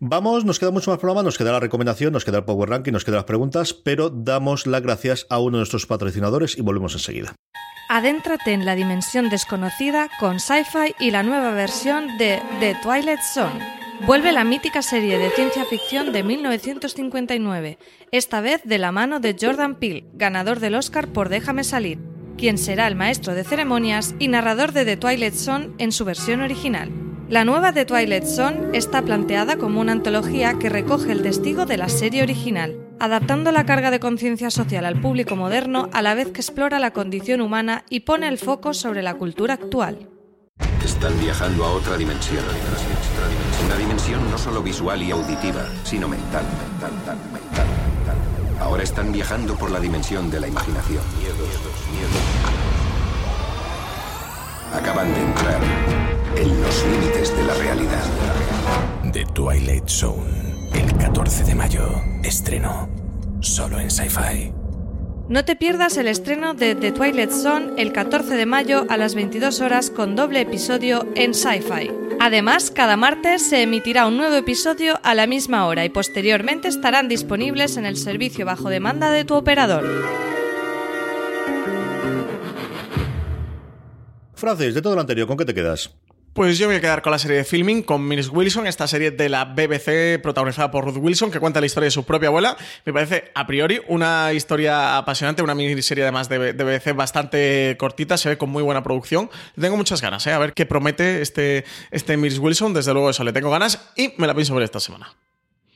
Vamos, nos queda mucho más programa, nos queda la recomendación, nos queda el Power Ranking, nos quedan las preguntas, pero damos las gracias a uno de nuestros patrocinadores y volvemos enseguida. Adéntrate en la dimensión desconocida con Sci-Fi y la nueva versión de The Twilight Zone. Vuelve la mítica serie de ciencia ficción de 1959, esta vez de la mano de Jordan Peele, ganador del Oscar por Déjame salir quien será el maestro de ceremonias y narrador de The Twilight Zone en su versión original. La nueva The Twilight Zone está planteada como una antología que recoge el testigo de la serie original, adaptando la carga de conciencia social al público moderno a la vez que explora la condición humana y pone el foco sobre la cultura actual. Están viajando a otra dimensión. Una dimensión no solo visual y auditiva, sino mental, mental, mental. Ahora están viajando por la dimensión de la imaginación. Acaban de entrar en los límites de la realidad. The Twilight Zone, el 14 de mayo, estreno solo en Sci-Fi. No te pierdas el estreno de The Twilight Zone el 14 de mayo a las 22 horas con doble episodio en Sci-Fi. Además, cada martes se emitirá un nuevo episodio a la misma hora y posteriormente estarán disponibles en el servicio bajo demanda de tu operador. Francis, de todo lo anterior, ¿con qué te quedas? Pues yo me voy a quedar con la serie de filming con Miss Wilson, esta serie de la BBC protagonizada por Ruth Wilson, que cuenta la historia de su propia abuela. Me parece, a priori, una historia apasionante, una miniserie además de, BBC bastante cortita, se ve con muy buena producción. Tengo muchas ganas, ¿eh? a ver qué promete este, este Miss Wilson. Desde luego, eso le tengo ganas y me la pienso ver esta semana.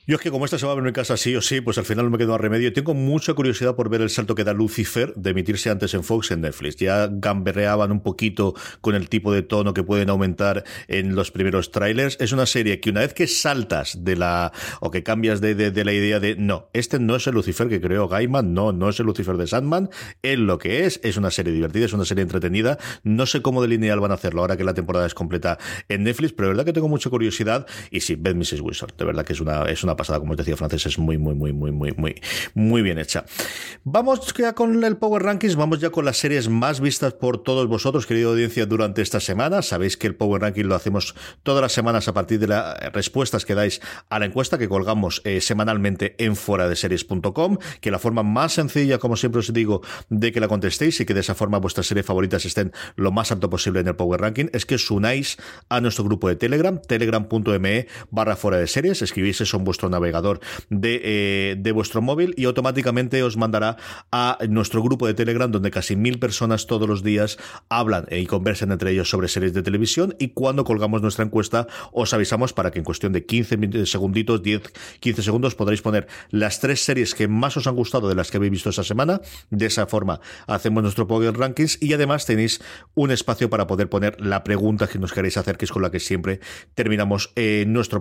Yo es que como esta se va a ver en casa sí o sí, pues al final no me quedo a remedio. Tengo mucha curiosidad por ver el salto que da Lucifer de emitirse antes en Fox en Netflix. Ya gamberreaban un poquito con el tipo de tono que pueden aumentar en los primeros trailers. Es una serie que una vez que saltas de la, o que cambias de, de, la idea de, no, este no es el Lucifer que creó Gaiman, no, no es el Lucifer de Sandman, es lo que es, es una serie divertida, es una serie entretenida. No sé cómo de lineal van a hacerlo ahora que la temporada es completa en Netflix, pero de verdad que tengo mucha curiosidad. Y sí, ved Mrs. Wilson, de verdad que es una, es una pasada, como os decía francés, es muy, muy, muy, muy, muy, muy, muy bien hecha. Vamos ya con el Power Rankings, vamos ya con las series más vistas por todos vosotros, querida audiencia, durante esta semana. Sabéis que el Power Ranking lo hacemos todas las semanas a partir de las respuestas que dais a la encuesta que colgamos eh, semanalmente en fuera de series.com, que la forma más sencilla, como siempre os digo, de que la contestéis y que de esa forma vuestras series favoritas estén lo más alto posible en el Power Ranking, es que os unáis a nuestro grupo de Telegram, telegram.me barra fuera de series, escribís eso en vuestro navegador eh, de, vuestro móvil y automáticamente os mandará a nuestro grupo de Telegram donde casi mil personas todos los días hablan y conversan entre ellos sobre series de televisión y cuando colgamos nuestra encuesta os avisamos para que en cuestión de 15 segunditos, 10, 15 segundos podréis poner las tres series que más os han gustado de las que habéis visto esta semana. De esa forma hacemos nuestro Power Rankings y además tenéis un espacio para poder poner la pregunta que nos queréis hacer, que es con la que siempre terminamos eh, nuestro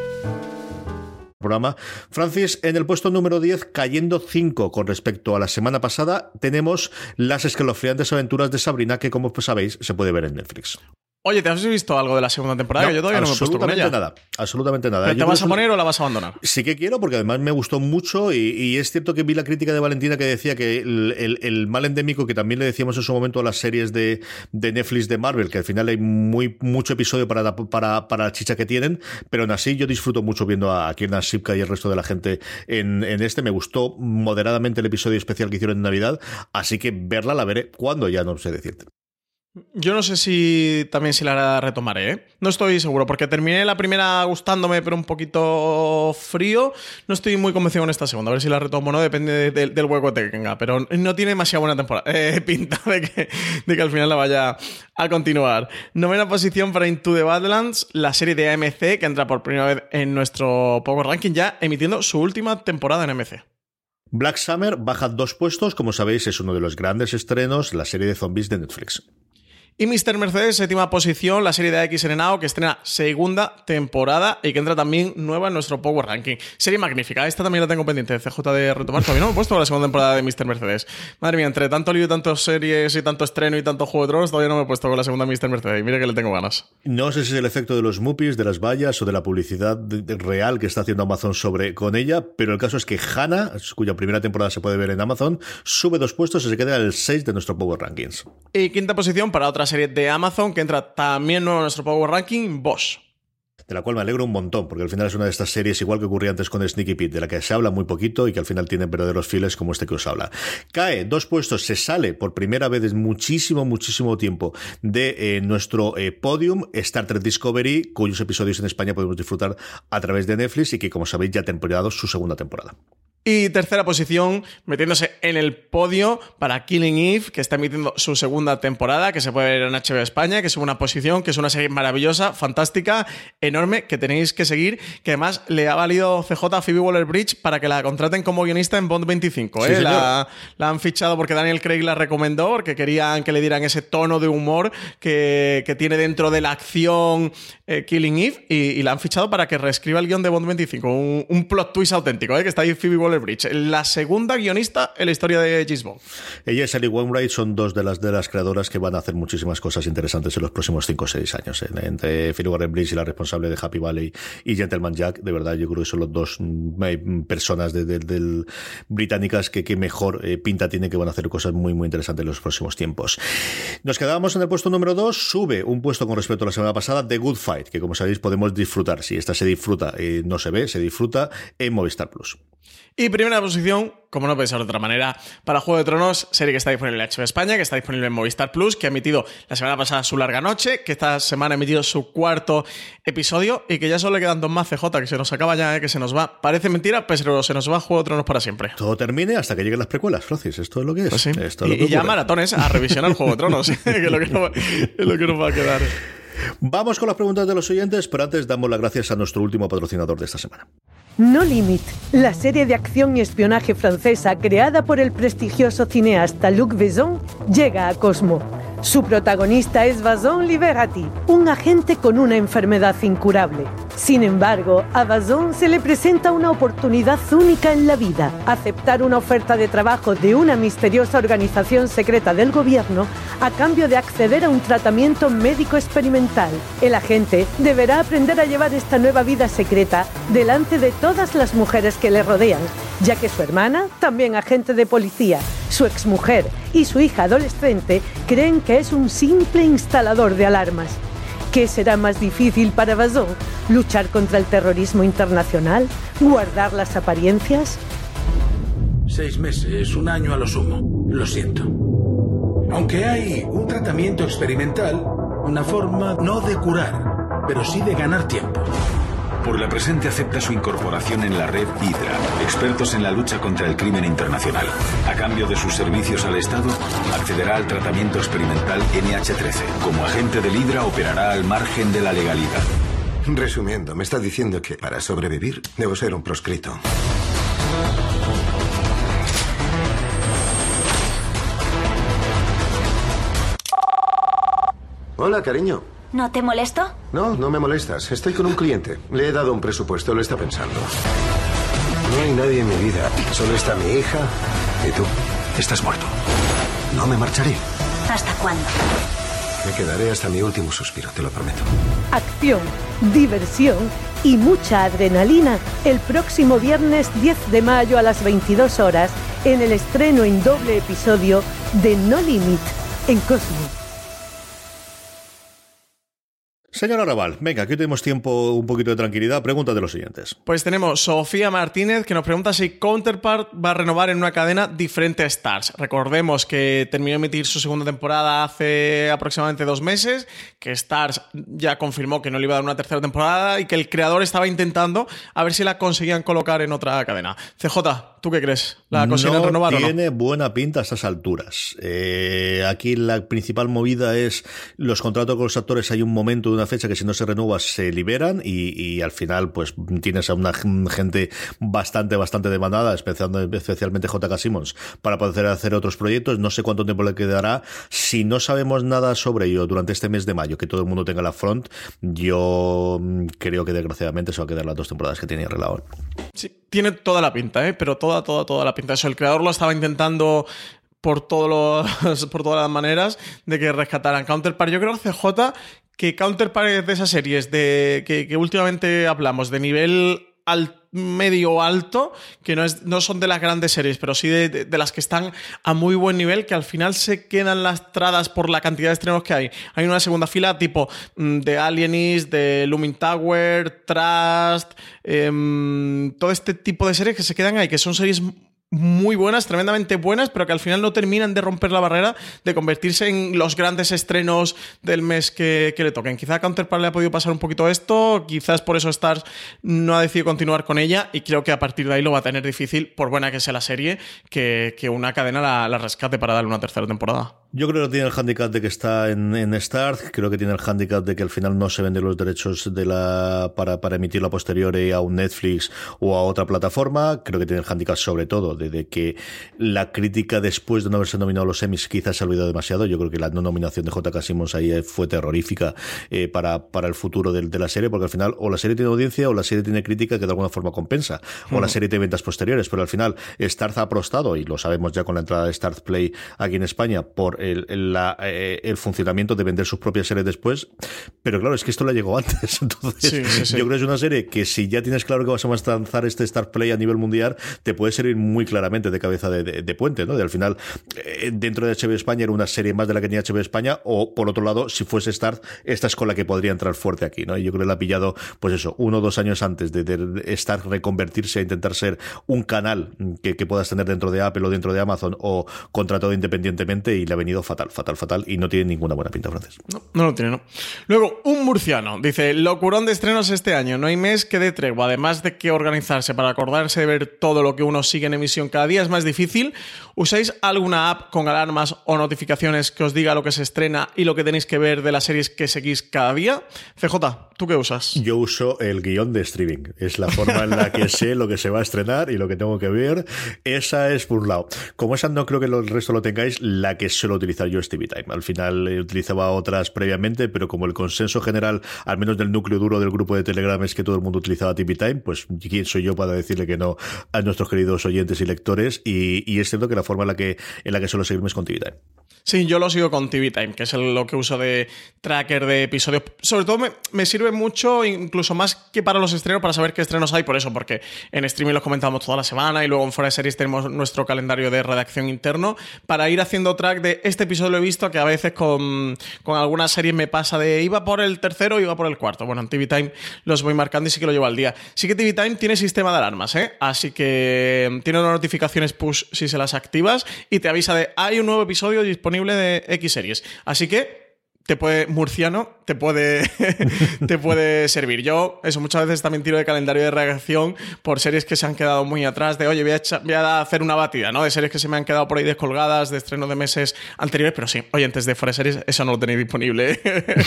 Programa. Francis, en el puesto número 10, cayendo 5 con respecto a la semana pasada, tenemos las escalofriantes aventuras de Sabrina, que como sabéis, se puede ver en Netflix. Oye, ¿te has visto algo de la segunda temporada? Yo todavía no me he puesto con ella. nada, absolutamente nada. ¿Te vas a poner o la vas a abandonar? Sí que quiero, porque además me gustó mucho y, es cierto que vi la crítica de Valentina que decía que el, mal endémico, que también le decíamos en su momento a las series de, Netflix de Marvel, que al final hay muy mucho episodio para, para, para la chicha que tienen, pero aún así yo disfruto mucho viendo a Kiernan Shipka y el resto de la gente en, en este. Me gustó moderadamente el episodio especial que hicieron en Navidad, así que verla la veré cuando ya no sé decirte. Yo no sé si también si la retomaré, ¿eh? No estoy seguro, porque terminé la primera gustándome, pero un poquito frío. No estoy muy convencido con esta segunda. A ver si la retomo o no, depende del hueco que tenga. Pero no tiene demasiada buena temporada. Eh, (laughs) pinta de que, de que al final la vaya a continuar. Novena posición para Into the Badlands, la serie de AMC, que entra por primera vez en nuestro Power Ranking, ya emitiendo su última temporada en AMC. Black Summer baja dos puestos, como sabéis, es uno de los grandes estrenos, la serie de zombies de Netflix. Y Mr. Mercedes, séptima posición, la serie de X Serenado, que estrena segunda temporada y que entra también nueva en nuestro Power Ranking. Serie magnífica, esta también la tengo pendiente CJ de retomar. Todavía no me he puesto la segunda temporada de Mr. Mercedes. Madre mía, entre tanto lío y tantas series y tanto estreno y tanto juego de tronos, todavía no me he puesto con la segunda Mr. Mercedes. Y mira que le tengo ganas. No sé si es el efecto de los muppies, de las vallas o de la publicidad real que está haciendo Amazon sobre con ella, pero el caso es que Hannah, cuya primera temporada se puede ver en Amazon, sube dos puestos y se queda en el 6 de nuestro Power Rankings. Y quinta posición para otra serie de Amazon que entra también nuevo en nuestro Power Ranking, Bosch de la cual me alegro un montón, porque al final es una de estas series, igual que ocurría antes con Sneaky Pete, de la que se habla muy poquito y que al final tiene verdaderos files como este que os habla. Cae dos puestos, se sale por primera vez en muchísimo, muchísimo tiempo de eh, nuestro eh, podium, Star Trek Discovery, cuyos episodios en España podemos disfrutar a través de Netflix y que, como sabéis, ya ha temporado su segunda temporada. Y tercera posición, metiéndose en el podio para Killing Eve, que está emitiendo su segunda temporada, que se puede ver en HBO España, que es una posición, que es una serie maravillosa, fantástica, enorme, que tenéis que seguir, que además le ha valido CJ a Phoebe Waller-Bridge para que la contraten como guionista en Bond 25. ¿eh? la, han fichado porque Daniel Craig la recomendó, porque querían que le dieran ese tono de humor que, tiene dentro de la acción eh, Killing Eve, y, la han fichado para que reescriba el guion de Bond 25. Un, plot twist auténtico, ¿eh? que está ahí Phoebe Waller Bridge, la segunda guionista en la historia de Gisbon. Ella y Sally Wainwright son dos de las, de las creadoras que van a hacer muchísimas cosas interesantes en los próximos 5 o 6 años. Entre Philip Warren Bridge y la responsable de Happy Valley y Gentleman Jack, de verdad, yo creo que son los dos mm, personas de, británicas que, que mejor eh, pinta tienen que van a hacer cosas muy, muy interesantes en los próximos tiempos. Nos quedábamos en el puesto número 2, sube un puesto con respecto a la semana pasada, The Good Fight, que como sabéis podemos disfrutar. Si esta se disfruta, no se ve, se disfruta en Movistar Plus. Y primera posición, como no pensar de otra manera, para Juego de Tronos, serie que está disponible en HBO España, que está disponible en Movistar Plus, que ha emitido la semana pasada su larga noche, que esta semana ha emitido su cuarto episodio y que ya solo le quedan dos más CJ, que se nos acaba ya, eh, que se nos va. Parece mentira, pero se nos va Juego de Tronos para siempre. Todo termine hasta que lleguen las precuelas, Francis. Esto es lo que es. Pues Esto y, ya maratones a revisionar Juego de Tronos, (laughs) (laughs) que es lo que, es lo que nos va a quedar. Vamos con las preguntas de los oyentes, pero antes damos las gracias a nuestro último patrocinador de esta semana. No Limit, la serie de acción y espionaje francesa creada por el prestigioso cineasta Luc Besson, llega a Cosmo. Su protagonista es Vason Liberati, un agente con una enfermedad incurable Sin embargo, a Bazón se le presenta una oportunidad única en la vida, aceptar una oferta de trabajo de una misteriosa organización secreta del gobierno a cambio de acceder a un tratamiento médico experimental. El agente deberá aprender a llevar esta nueva vida secreta delante de todas las mujeres que le rodean, ya que su hermana, también agente de policía, su exmujer y su hija adolescente creen que es un simple instalador de alarmas. ¿Qué será más difícil para Bazón? ¿Luchar contra el terrorismo internacional? ¿Guardar las apariencias? Seis meses, un año a lo sumo. Lo siento. Aunque hay un tratamiento experimental, una forma no de curar, pero sí de ganar tiempo. Por la presente acepta su incorporación en la red Hydra, expertos en la lucha contra el crimen internacional. A cambio de sus servicios al Estado, accederá al tratamiento experimental NH13. Como agente del Hydra operará al margen de la legalidad. Resumiendo, me está diciendo que para sobrevivir debo ser un proscrito. Hola, cariño. ¿No te molesto? No, no me molestas. Estoy con un cliente. Le he dado un presupuesto, lo está pensando. No hay nadie en mi vida. Solo está mi hija y tú. Estás muerto. No me marcharé. ¿Hasta cuándo? Me quedaré hasta mi último suspiro, te lo prometo. Acción, diversión y mucha adrenalina el próximo viernes 10 de mayo a las 22 horas en el estreno en doble episodio de No Limit en Cosmo. Señora Raval, venga, aquí tenemos tiempo, un poquito de tranquilidad. Pregúntate los siguientes. Pues tenemos Sofía Martínez que nos pregunta si Counterpart va a renovar en una cadena diferente a Stars. Recordemos que terminó de emitir su segunda temporada hace aproximadamente dos meses, que Stars ya confirmó que no le iba a dar una tercera temporada y que el creador estaba intentando a ver si la conseguían colocar en otra cadena. CJ, ¿tú qué crees? ¿La consiguen no renovar tiene o no? buena pinta a estas alturas. Eh, aquí la principal movida es los contratos con los actores. Hay un momento de una fecha que si no se renueva se liberan y, al final pues tienes a una gente bastante, bastante demandada, especialmente, especialmente JK Simmons, para poder hacer otros proyectos. No sé cuánto tiempo le quedará. Si no sabemos nada sobre ello durante este mes de mayo, que todo el mundo tenga la front, yo mm, creo que desgraciadamente se va a quedar las dos temporadas que tiene arreglado. Sí, tiene toda la pinta, ¿eh? pero toda, toda, toda la pinta. Eso, el creador lo estaba intentando por, todos los, (laughs) por todas las maneras de que rescataran Counterpart. Yo creo, CJ, que Counterpart de esas series de, que, últimamente hablamos, de nivel al, medio alto, que no, es, no son de las grandes series, pero sí de, de, las que están a muy buen nivel, que al final se quedan lastradas por la cantidad de estrenos que hay. Hay una segunda fila tipo mm, de Alienist, de Looming Tower, Trust, eh, todo este tipo de series que se quedan ahí, que son series muy buenas, tremendamente buenas, pero que al final no terminan de romper la barrera de convertirse en los grandes estrenos del mes que, que le toquen. Quizá a Counterpart le ha podido pasar un poquito esto, quizás por eso Stars no ha decidido continuar con ella y creo que a partir de ahí lo va a tener difícil, por buena que sea la serie, que, que una cadena la, la rescate para darle una tercera temporada. Yo creo que tiene el handicap de que está en, en Start, creo que tiene el handicap de que al final no se venden los derechos de la para, para emitirlo a posteriori a un Netflix o a otra plataforma. Creo que tiene el handicap sobre todo de, de, que la crítica después de no haberse nominado a los Emmys quizás se ha olvidado demasiado. Yo creo que la no nominación de J.K. Simmons ahí fue terrorífica eh, para, para el futuro de, de, la serie, porque al final o la serie tiene audiencia o la serie tiene crítica que de alguna forma compensa, o la serie tiene ventas posteriores, pero al final Starz ha apostado, y lo sabemos ya con la entrada de Start Play aquí en España, por el, el, la, eh, el, funcionamiento de vender sus propias series después. Pero claro, es que esto le llegó (laughs) antes. Entonces, sí, sí, sí. yo creo que es una serie que si ya tienes claro que vas a lanzar este Start Play a nivel mundial, te puede servir muy claramente de cabeza de, de, de puente, ¿no? De al final, eh, dentro de HBO España era una serie más de la que tenía HBO España, o por otro lado, si fuese Start, esta es con la que podría entrar fuerte aquí, ¿no? Y yo creo que la ha pillado, pues eso, uno o dos años antes de, de Start reconvertirse a intentar ser un canal que, que puedas tener dentro de Apple o dentro de Amazon o contratado independientemente y le ha fatal fatal, fatal y no tiene ninguna buena pinta francés. No, no lo tiene, no. Luego, un murciano. Dice, locurón de estrenos este año. No hay mes que dé tregua. Además de que organizarse para acordarse de ver todo lo que uno sigue en emisión cada día es más difícil. ¿Usáis alguna app con alarmas o notificaciones que os diga lo que se estrena y lo que tenéis que ver de las series que seguís cada día? CJ, ¿tú qué usas? Yo uso el guion de streaming. Es la forma en la que (laughs) sé lo que se va a estrenar y lo que tengo que ver. Esa es por un lado. Como esa no creo que el resto lo tengáis, la que suelo utilizar yo es TV Time. Al final eh, utilizaba otras previamente, pero como el consenso general, al menos del núcleo duro del grupo de Telegram, es que todo el mundo utilizaba TV Time, pues quién soy yo para decirle que no a nuestros queridos oyentes y lectores. Y, y es cierto que la forma en la que, en la que suelo seguirme es con TV Time. Sí, yo lo sigo con TV Time, que es lo que uso de tracker de episodios. Sobre todo me, sirve mucho, incluso más que para los estrenos, para saber qué estrenos hay, por eso, porque en streaming los comentamos toda la semana y luego en fuera de series tenemos nuestro calendario de redacción interno para ir haciendo track de este episodio lo he visto, que a veces con, con algunas series me pasa de iba por el tercero, iba por el cuarto. Bueno, en TV Time los voy marcando y sí que lo llevo al día. Sí que TV Time tiene sistema de alarmas, ¿eh? Así que tiene unas notificaciones push si se las activas y te avisa de hay un nuevo episodio disponible de X series. Así que te puede, murciano, te puede, (laughs) te puede servir. Yo, eso, muchas veces también tiro de calendario de reacción por series que se han quedado muy atrás, de oye, voy a, hacer una batida, ¿no? De series que se me han quedado por ahí descolgadas, de estreno de meses anteriores, pero sí, oye, antes de fuera series, eso no lo tenéis disponible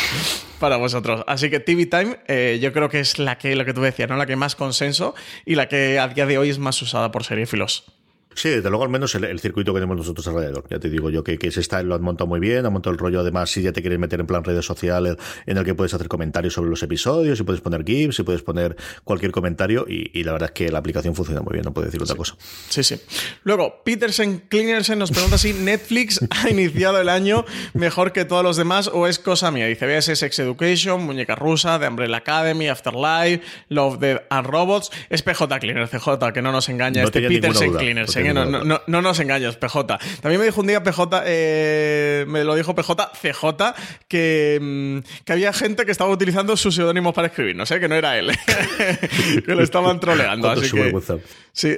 (laughs) para vosotros. Así que TV Time, eh, yo creo que es la que, lo que tú decías, ¿no? La que más consenso y la que a día de hoy es más usada por filos Sí, desde luego al menos el, circuito que tenemos nosotros alrededor. Ya te digo yo que, que se está, lo han montado muy bien, han montado el rollo además si ya te quieres meter en plan redes sociales en el que puedes hacer comentarios sobre los episodios, y puedes poner GIFs, y puedes poner cualquier comentario y, la verdad es que la aplicación funciona muy bien, no puedo decir otra cosa. Sí, sí. Luego, Petersen Cleanersen nos pregunta si Netflix (laughs) ha iniciado el año mejor que todos los demás o es cosa mía. Dice, veas Sex Education, Muñeca Rusa, The Umbrella Academy, Afterlife, Love, Dead and Robots. Es PJ Cleaner, CJ, que no nos engaña. este Petersen Cleanersen no, no, no, nos engañes, PJ. También me dijo un día PJ, eh, me lo dijo PJ, CJ, que, mm, que había gente que estaba utilizando sus seudónimos para escribir, no sé, que no era él, (laughs) que lo estaban troleando. así que, sí.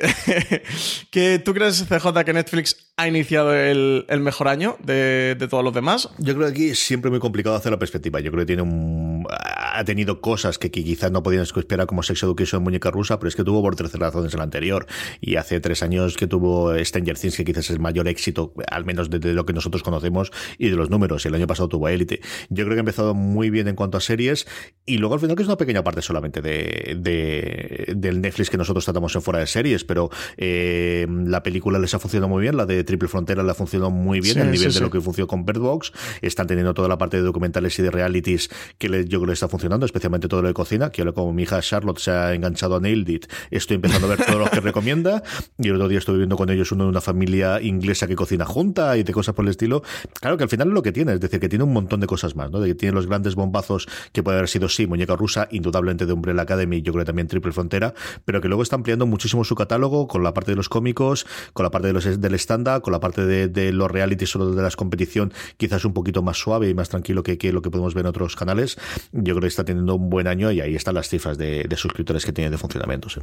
(laughs) que ¿Tú crees, CJ, que Netflix ha iniciado el, mejor año de, todos los demás? Yo creo que aquí es siempre muy complicado hacer la perspectiva. Yo creo que tiene un, ha tenido cosas que, quizás no podían esperar como Sex Education Muñeca Rusa, pero es que tuvo por tres razones el anterior. Y hace tres años que tuvo Stranger Things, que quizás es el mayor éxito, al menos de, lo que nosotros conocemos y de los números. Y el año pasado tuvo Elite. Yo creo que ha empezado muy bien en cuanto a series. Y luego al final que es una pequeña parte solamente de, del Netflix que nosotros tratamos en fuera de series, pero eh, la película les ha funcionado muy bien, la de Triple Frontera le ha funcionado muy bien, el nivel de lo que funcionó con Bird Box. Están teniendo toda la parte de documentales y de realities que yo creo que está funcionando, especialmente todo lo de cocina, que yo como mi hija Charlotte se ha enganchado a Nailed It, estoy empezando a ver todos los que (laughs) recomienda. Y el otro día estuve viviendo con ellos uno de una familia inglesa que cocina junta y de cosas por el estilo. Claro que al final es lo que tiene, es decir, que tiene un montón de cosas más, ¿no? De que tiene los grandes bombazos que puede haber sido, sí, Muñeca Rusa, indudablemente de Umbrella Academy, yo creo que también Triple Frontera, pero que luego está ampliando muchísimo su catálogo con la parte de los cómicos, con la parte de los del stand-up, con la parte de, de los reality solo de las competición, quizás un poquito más suave y más tranquilo que, que, lo que podemos ver en otros canales. Yo creo que está teniendo un buen año y ahí están las cifras de, de suscriptores que tiene de funcionamiento. Sí.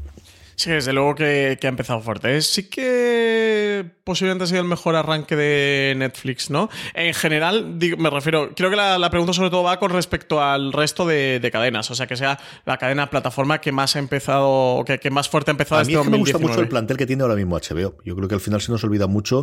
Sí, desde luego que, ha empezado fuerte. Sí que posiblemente ha sido el mejor arranque de Netflix, ¿no? En general, me refiero, creo que la, pregunta sobre todo va con respecto al resto de, cadenas, o sea, que sea la cadena plataforma que más ha empezado, que, que más fuerte ha empezado a mí este me gusta mucho el plantel que tiene ahora mismo HBO. Yo creo que al final se nos olvida mucho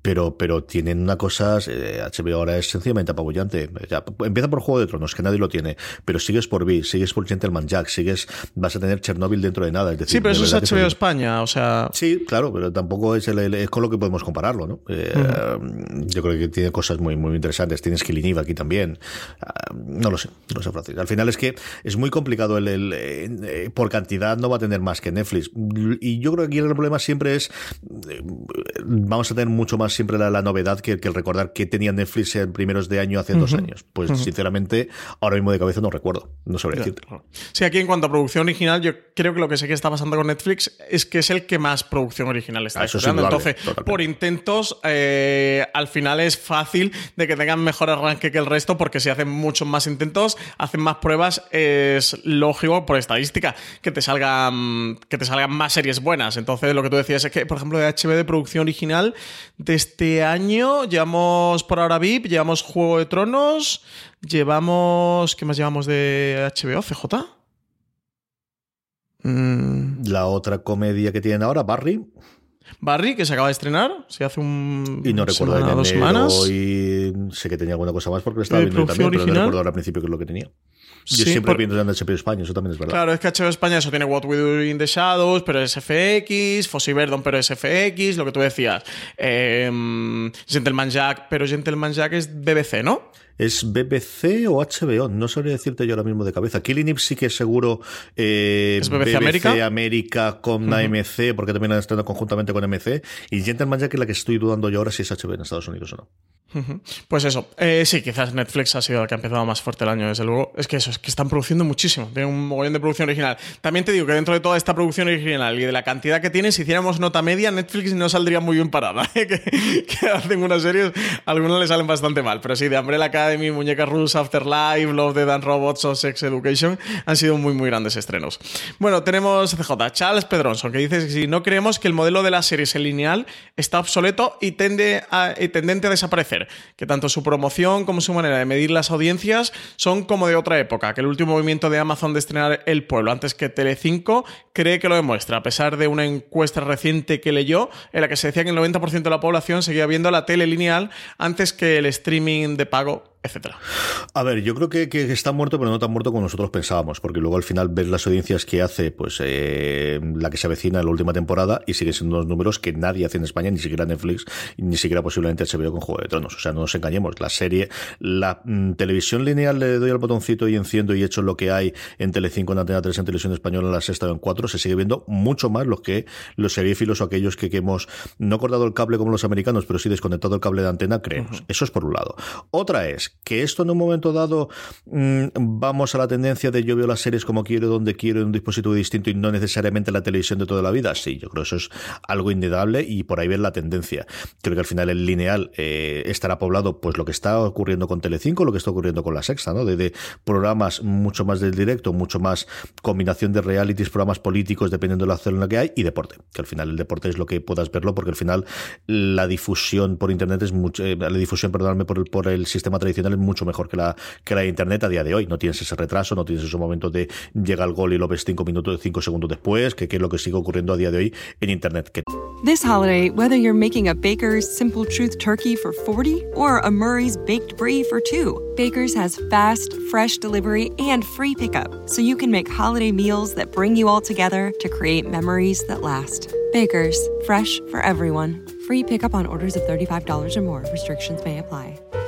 pero, pero tienen una cosa, eh, HBO ahora es sencillamente apabullante. empieza por Juego de Tronos, que nadie lo tiene, pero sigues por V, sigues por Gentleman Jack, sigues, vas a tener Chernobyl dentro de nada. Es decir, sí, pero eso es HBO España, o sea. Sí, claro, pero tampoco es, es con lo que podemos compararlo, ¿no? Eh, yo creo que tiene cosas muy, muy interesantes. Tienes Killing aquí también. Ah, no lo sé, no lo sé, Francis. Al final es que es muy complicado el, eh, por cantidad no va a tener más que Netflix. Y yo creo que aquí el problema siempre es, vamos a tener mucho más siempre la, novedad que, el recordar que tenía Netflix en primeros de año hace dos años. Pues sinceramente, ahora mismo de cabeza no recuerdo, no sobre decirte. Sí, aquí en cuanto a producción original, yo creo que lo que sé que está pasando con Netflix es que es el que más producción original está haciendo. Entonces, por intentos, eh, al final es fácil de que tengan mejor arranque que el resto, porque si hacen muchos más intentos, hacen más pruebas, es lógico por estadística que te salgan que te salgan más series buenas. Entonces, lo que tú decías es que, por ejemplo, de HB de producción original, de este año llevamos por ahora VIP, llevamos Juego de Tronos, llevamos. ¿Qué más llevamos de HBO? ¿CJ? Mm. La otra comedia que tienen ahora, Barry. Barry, que se acaba de estrenar, se hace un. Y no recuerdo semana, dos semanas. Y sé que tenía alguna cosa más porque lo estaba viendo también, pero no recuerdo ahora al principio qué es lo que tenía. Yo Sí, siempre por- pienso en HBO España, eso también es verdad. Claro, es que HBO España eso tiene What We Do in the Shadows, pero es FX, Fossi Verdon, pero es FX, lo que tú decías. Eh, Gentleman Jack, pero Gentleman Jack es BBC, ¿no? ¿Es BBC o HBO? No sabría decirte yo ahora mismo de cabeza. Killing Eve sí que es seguro eh, ¿Es BBC América? América con Ujú. AMC, porque también estado conjuntamente con MC. Y Gentleman Jack es la que estoy dudando yo ahora si es HBO en Estados Unidos o no. Pues eso, eh, sí, quizás Netflix ha sido la que ha empezado más fuerte el año, desde luego. Es que eso, es que están produciendo muchísimo, tienen un mogollón de producción original. También te digo que dentro de toda esta producción original y de la cantidad que tiene, si hiciéramos nota media, Netflix no saldría muy bien parada. (laughs) ¿eh? que, hacen unas series, algunas le salen bastante mal, pero sí, de Umbrella Academy, Muñeca Rusa, Afterlife, Love, Dead and Robots o Sex Education han sido muy, muy grandes estrenos. Bueno, tenemos CJ, Charles Pedronson, que dice que si no creemos que el modelo de las series en lineal está obsoleto y, tende a, y tendente a desaparecer, que tanto su promoción como su manera de medir las audiencias son como de otra época, que el último movimiento de Amazon de estrenar El Pueblo antes que Telecinco cree que lo demuestra, a pesar de una encuesta reciente que leyó en la que se decía que el 90% de la población seguía viendo la tele lineal antes que el streaming de pago etcétera. A ver, yo creo que, que está muerto, pero no tan muerto como nosotros pensábamos, porque luego al final ves las audiencias que hace, pues eh, la que se avecina en la última temporada y sigue siendo unos números que nadie hace en España, ni siquiera Netflix, ni siquiera posiblemente HBO con Juego de Tronos. O sea, no nos engañemos, la serie, la mm, televisión lineal le doy al botoncito y enciendo y echo lo que hay en Telecinco, en Antena 3, en Televisión Española, en la sexta o en 4, se sigue viendo mucho más los que los seriéfilos o aquellos que, que hemos no cortado el cable como los americanos, pero sí desconectado el cable de antena, creemos. Eso es por un lado. Otra es que esto en un momento dado mm, vamos a la tendencia de yo veo las series como quiero, donde quiero, en un dispositivo distinto y no necesariamente la televisión de toda la vida. Sí, yo creo que eso es algo indudable y por ahí ver la tendencia. Creo que al final el lineal eh, estará poblado pues lo que está ocurriendo con Telecinco, lo que está ocurriendo con la Sexta, ¿no? De, de programas mucho más del directo, mucho más combinación de realities, programas políticos, dependiendo de la zona que hay, y deporte. Que al final el deporte es lo que puedas verlo, porque al final la difusión por internet es mucho, eh, la difusión, perdóname, por el, por el sistema tradicional mucho mejor que la, que la de internet a día de hoy. No tienes ese retraso, no tienes de llega el gol y lo ves minutos, segundos después, que, que es lo que sigue ocurriendo a día de hoy en internet. This holiday, whether you're making a Baker's Simple Truth turkey for 40 or a Murray's Baked Brie for 2, Baker's has fast, fresh delivery and free pickup, so you can make holiday meals that bring you all together to create memories that last. Baker's, fresh for everyone. Free pickup on orders of $35 or more. Restrictions may apply.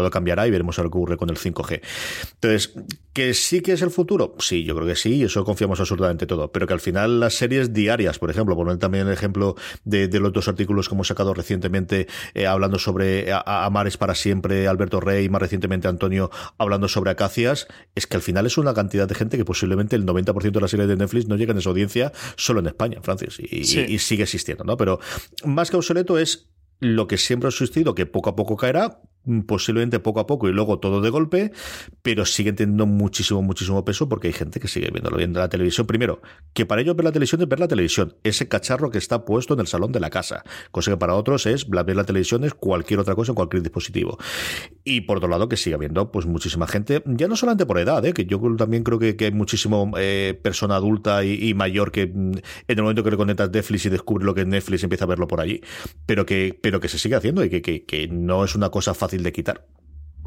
Todo cambiará y veremos a lo que ocurre con el 5G. Entonces, ¿que sí que es el futuro? Sí, yo creo que sí, y eso confiamos absolutamente todo. Pero que al final las series diarias, por ejemplo, poner también el ejemplo de, de los dos artículos que hemos sacado recientemente eh, hablando sobre a, a Amares para siempre, Alberto Rey, y más recientemente Antonio hablando sobre Acacias, es que al final es una cantidad de gente que posiblemente el 90% de las series de Netflix no llegan a esa audiencia solo en España, Francis, y, Sí. y- y sigue existiendo, ¿no? Pero más que obsoleto es lo que siempre ha existido, que poco a poco caerá, posiblemente poco a poco y luego todo de golpe, pero sigue teniendo muchísimo, muchísimo peso porque hay gente que sigue viéndolo viendo la televisión. Primero, que para ellos ver la televisión es ver la televisión, ese cacharro que está puesto en el salón de la casa, cosa que para otros es ver la televisión es cualquier otra cosa cualquier dispositivo. Y por otro lado, que sigue habiendo pues muchísima gente, ya no solamente por edad, ¿eh? que yo también creo que, hay muchísimo eh, persona adulta y, mayor que mm, en el momento que le conectas Netflix y descubre lo que es Netflix empieza a verlo por allí, pero que, pero que se sigue haciendo y que, que no es una cosa fácil de quitar.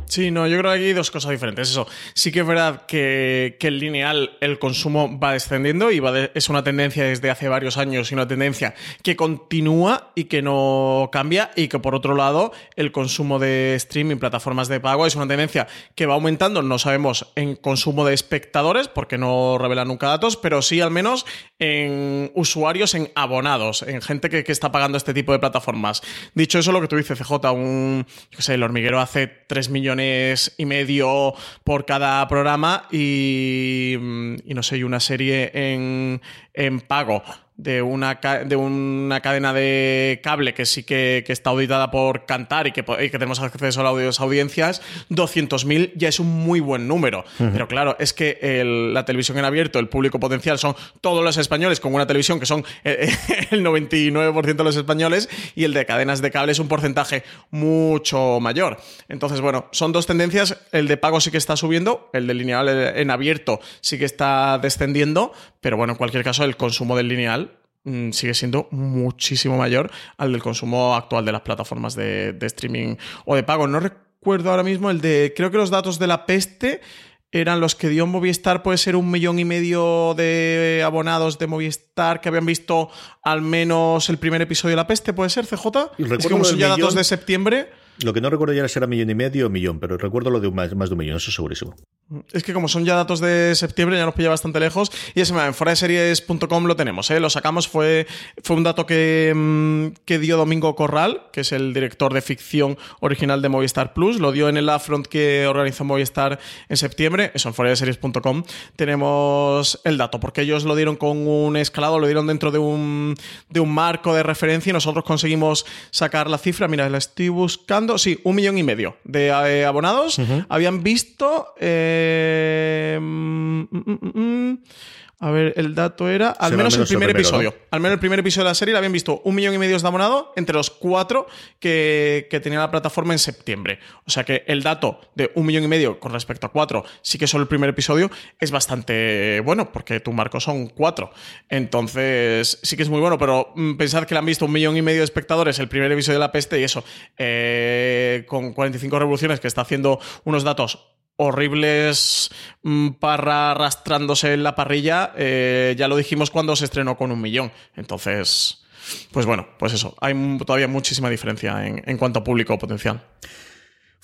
Sí, no, yo creo que aquí hay dos cosas diferentes. Eso, sí que es verdad que, que el lineal, el consumo va descendiendo y va de- es una tendencia desde hace varios años y una tendencia que continúa y que no cambia y que por otro lado el consumo de streaming, plataformas de pago es una tendencia que va aumentando, no sabemos en consumo de espectadores porque no revelan nunca datos, pero sí al menos en usuarios, en abonados, en gente que, está pagando este tipo de plataformas. Dicho eso, lo que tú dices, CJ, un, yo sé, el hormiguero hace 3 millones y medio por cada programa y, mm, y no sé, y una serie en, en pago de una, de una cadena de cable que sí que, que está auditada por Cantar y que, y que tenemos acceso a las audiencias, 200.000 ya es un muy buen número. Pero claro, es que el- la televisión en abierto, el público potencial son todos los españoles con una televisión que son eh, (laughs) el 99% de los españoles y el de cadenas de cable es un porcentaje mucho mayor. Entonces, bueno, son dos tendencias. El de pago sí que está subiendo, el de lineal eh, en abierto sí que está descendiendo, pero bueno, en cualquier caso, el consumo del lineal sigue siendo muchísimo mayor al del consumo actual de las plataformas de, de streaming o de pago. No recuerdo ahora mismo el de, creo que los datos de la peste eran los que dio Movistar, puede ser un millón y medio de abonados de Movistar que habían visto al menos el primer episodio de La Peste, ¿puede ser, CJ? Y Es que recuerdo como son ya datos de septiembre, Lo que no recuerdo ya era si era millón y medio o millón, pero recuerdo lo de más, de un millón, eso segurísimo. es que como son ya datos de septiembre ya nos pilla bastante lejos. Y ese en fuera de series.com lo tenemos, ¿eh? lo sacamos, fue, fue un dato que, mm, que dio Domingo Corral, que es el director de ficción original de Movistar Plus, lo dio en el Afront que organizó Movistar en septiembre, eso en fuera de series.com tenemos el dato, porque ellos lo dieron con un escalado, lo dieron dentro de un, de un marco de referencia y nosotros conseguimos sacar la cifra, mira, la estoy buscando, sí, un millón y medio de eh, abonados. Habían visto... eh, mm, mm, mm, mm, a ver, el dato era al Será menos, el primer primero, episodio. Al menos el primer episodio de la serie lo habían visto un millón y medio de abonados entre los cuatro que, que tenía la plataforma en septiembre. O sea que el dato de un millón y medio con respecto a cuatro, sí que solo el primer episodio, es bastante bueno, porque tu marco son cuatro. Entonces, sí que es muy bueno, pero mm, pensad que le han visto un millón y medio de espectadores el primer episodio de La Peste y eso, eh, con 45 revoluciones, que está haciendo unos datos horribles mm, para arrastrándose en la parrilla, eh, ya lo dijimos cuando se estrenó con un millón. Entonces, pues bueno, pues eso, hay todavía muchísima diferencia en, en cuanto a público potencial.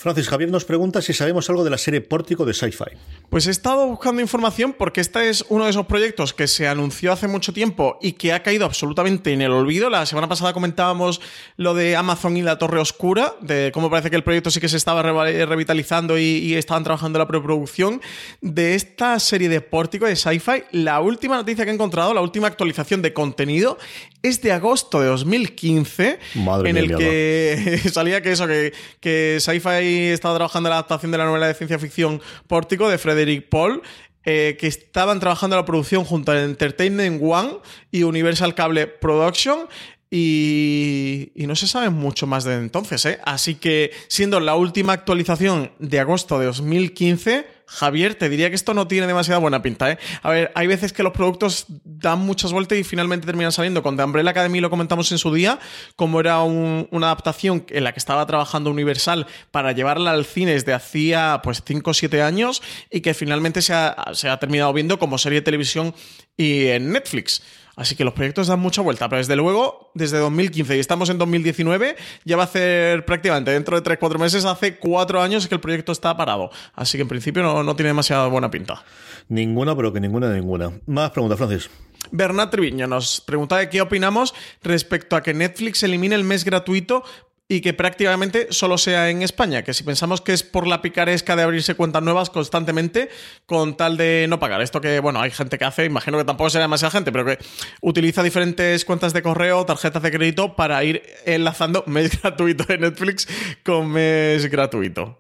Francis Javier nos pregunta si sabemos algo de la serie Pórtico de Sci-Fi. Pues he estado buscando información porque este es uno de esos proyectos que se anunció hace mucho tiempo y que ha caído absolutamente en el olvido. La semana pasada comentábamos lo de Amazon y la Torre Oscura, de cómo parece que el proyecto sí que se estaba reva- revitalizando y, y estaban trabajando en la preproducción. De esta serie de Pórtico de Sci-Fi, la última noticia que he encontrado, la última actualización de contenido, es de agosto de 2015, Madre en mía, el que (laughs) salía que eso, que, que Sci-Fi estaba trabajando en la adaptación de la novela de ciencia ficción Pórtico de Frederick Paul. eh, que estaban trabajando la producción junto a Entertainment One y Universal Cable Production. Y, y no se sabe mucho más de entonces, ¿eh? Así que, siendo la última actualización de agosto de 2015, Javier, te diría que esto no tiene demasiada buena pinta, ¿eh? A ver, hay veces que los productos dan muchas vueltas y finalmente terminan saliendo. Con The Umbrella Academy lo comentamos en su día, como era un- una adaptación en la que estaba trabajando Universal para llevarla al cine desde hacía pues 5 o 7 años y que finalmente se ha, se ha terminado viendo como serie de televisión y en Netflix. Así que los proyectos dan mucha vuelta, pero desde luego, desde 2015 y estamos en 2019, ya va a hacer prácticamente dentro de 3-4 meses, hace 4 años que el proyecto está parado. Así que en principio no, no tiene demasiada buena pinta. Ninguna, pero que ninguna, ninguna. Más preguntas, Francis. Bernat Triviño nos pregunta de qué opinamos respecto a que Netflix elimine el mes gratuito y que prácticamente solo sea en España, que si pensamos que es por la picaresca de abrirse cuentas nuevas constantemente con tal de no pagar. Esto que, bueno, hay gente que hace, imagino que tampoco será demasiada gente, pero que utiliza diferentes cuentas de correo, tarjetas de crédito para ir enlazando mes (laughs) gratuito de Netflix con mes gratuito.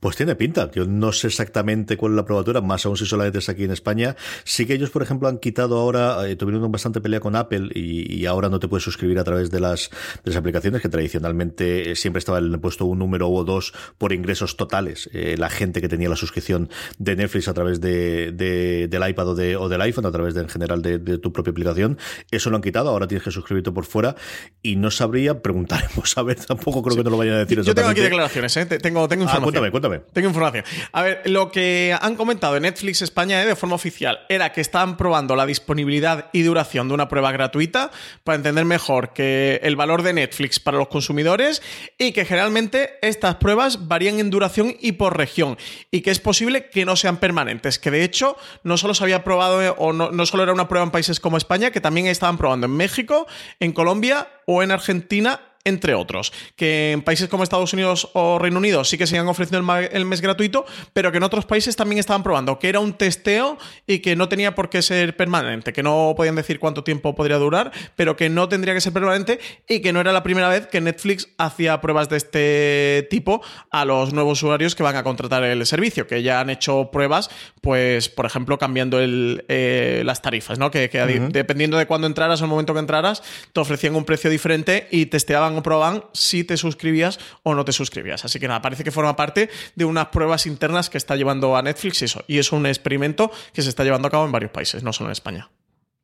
Pues tiene pinta. Yo no sé exactamente cuál es la probatura, más aún si solamente es aquí en España. Sí que ellos, por ejemplo, han quitado ahora, eh, tuvieron bastante pelea con Apple y, ahora no te puedes suscribir a través de las aplicaciones que tradicionalmente eh, siempre estaba el- puesto un número o dos por ingresos totales. Eh, la gente que tenía la suscripción de Netflix a través de, de- del iPad o, de, o del iPhone, a través de, en general de, de tu propia aplicación. Eso lo han quitado. Ahora tienes que suscribirte por fuera y no sabría, preguntaremos. (laughs) A ver, tampoco creo que no lo vayan a decir Yo tengo aquí declaraciones, ¿eh? Te- Tengo, tengo Ah, información. cuéntame, cuéntame. Tengo información. A ver, lo que han comentado en Netflix España ¿eh? de forma oficial era que estaban probando la disponibilidad y duración de una prueba gratuita para entender mejor que el valor de Netflix para los consumidores y que generalmente estas pruebas varían en duración y por región y que es posible que no sean permanentes, que de hecho no solo se había probado eh, o no, no solo era una prueba en países como España, que también estaban probando en México, en Colombia o en Argentina entre otros. Que en países como Estados Unidos o Reino Unido sí que se han ofrecido el, mes gratuito, pero que en otros países también estaban probando, que era un testeo y que no tenía por qué ser permanente, que no podían decir cuánto tiempo podría durar, pero que no tendría que ser permanente y que no era la primera vez que Netflix hacía pruebas de este tipo a los nuevos usuarios que van a contratar el servicio, que ya han hecho pruebas, pues, por ejemplo, cambiando el, eh, las tarifas, ¿no? Que, dependiendo de cuándo entraras o el momento que entraras, te ofrecían un precio diferente y testeaban o probaban si te suscribías o no te suscribías. Así que nada, parece que forma parte de unas pruebas internas que está llevando a Netflix eso. Y es un experimento que se está llevando a cabo en varios países, no solo en España.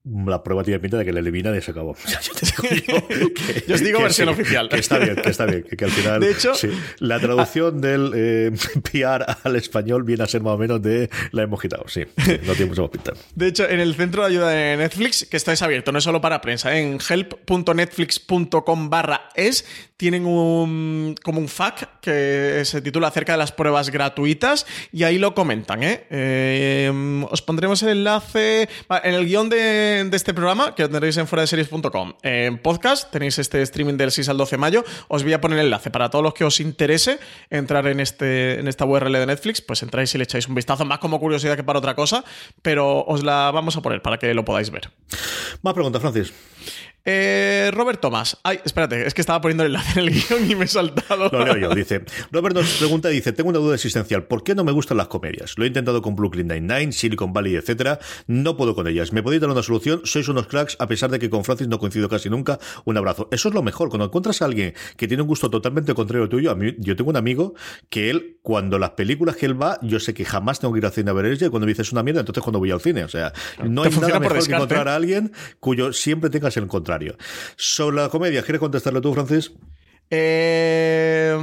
La prueba tiene pinta de que le elimina y se acabó. (laughs) (laughs) yo, os digo versión oficial. Que está bien, que está bien. Que, al final. De hecho, la traducción del eh, (laughs) PR al español viene a ser más o menos de la hemos quitado. Sí, no tiene mucho más pinta. De hecho, en el centro de ayuda de Netflix, que estáis abierto, no es solo para prensa, en help.netflix.com barra es, tienen un, como un FAQ que se titula acerca de las pruebas gratuitas y ahí lo comentan. ¿eh? eh os pondremos el enlace en el guion de de, este programa, que lo tendréis en fuera de series.com. En podcast tenéis este streaming del 6 al 12 de mayo. Os voy a poner el enlace para todos los que os interese entrar en, este, en esta URL de Netflix. Pues entráis y le echáis un vistazo, más como curiosidad que para otra cosa, pero os la vamos a poner para que lo podáis ver. Más preguntas, Francis. Eh, Robert Thomas. Ay, espérate, es que estaba poniendo el enlace en el guion y me he saltado. Lo leo yo, dice. Robert nos pregunta, dice, tengo una duda existencial. ¿Por qué no me gustan las comedias? Lo he intentado con Brooklyn Nine-Nine, Silicon Valley, etcétera. No puedo con ellas. ¿Me podéis dar una solución? Sois unos cracks, a pesar de que con Francis no coincido casi nunca. Un abrazo. Eso es lo mejor. Cuando encuentras a alguien que tiene un gusto totalmente contrario al tuyo, a mí, yo tengo un amigo que él, cuando las películas que él va, yo sé que jamás tengo que ir al cine a ver ella y cuando me dices una mierda, entonces cuando voy al cine. O sea, no hay nada mejor que encontrar a alguien cuyo siempre tengas el contrario. Sobre la comedia, ¿quieres contestarlo tú, Francis? Eh,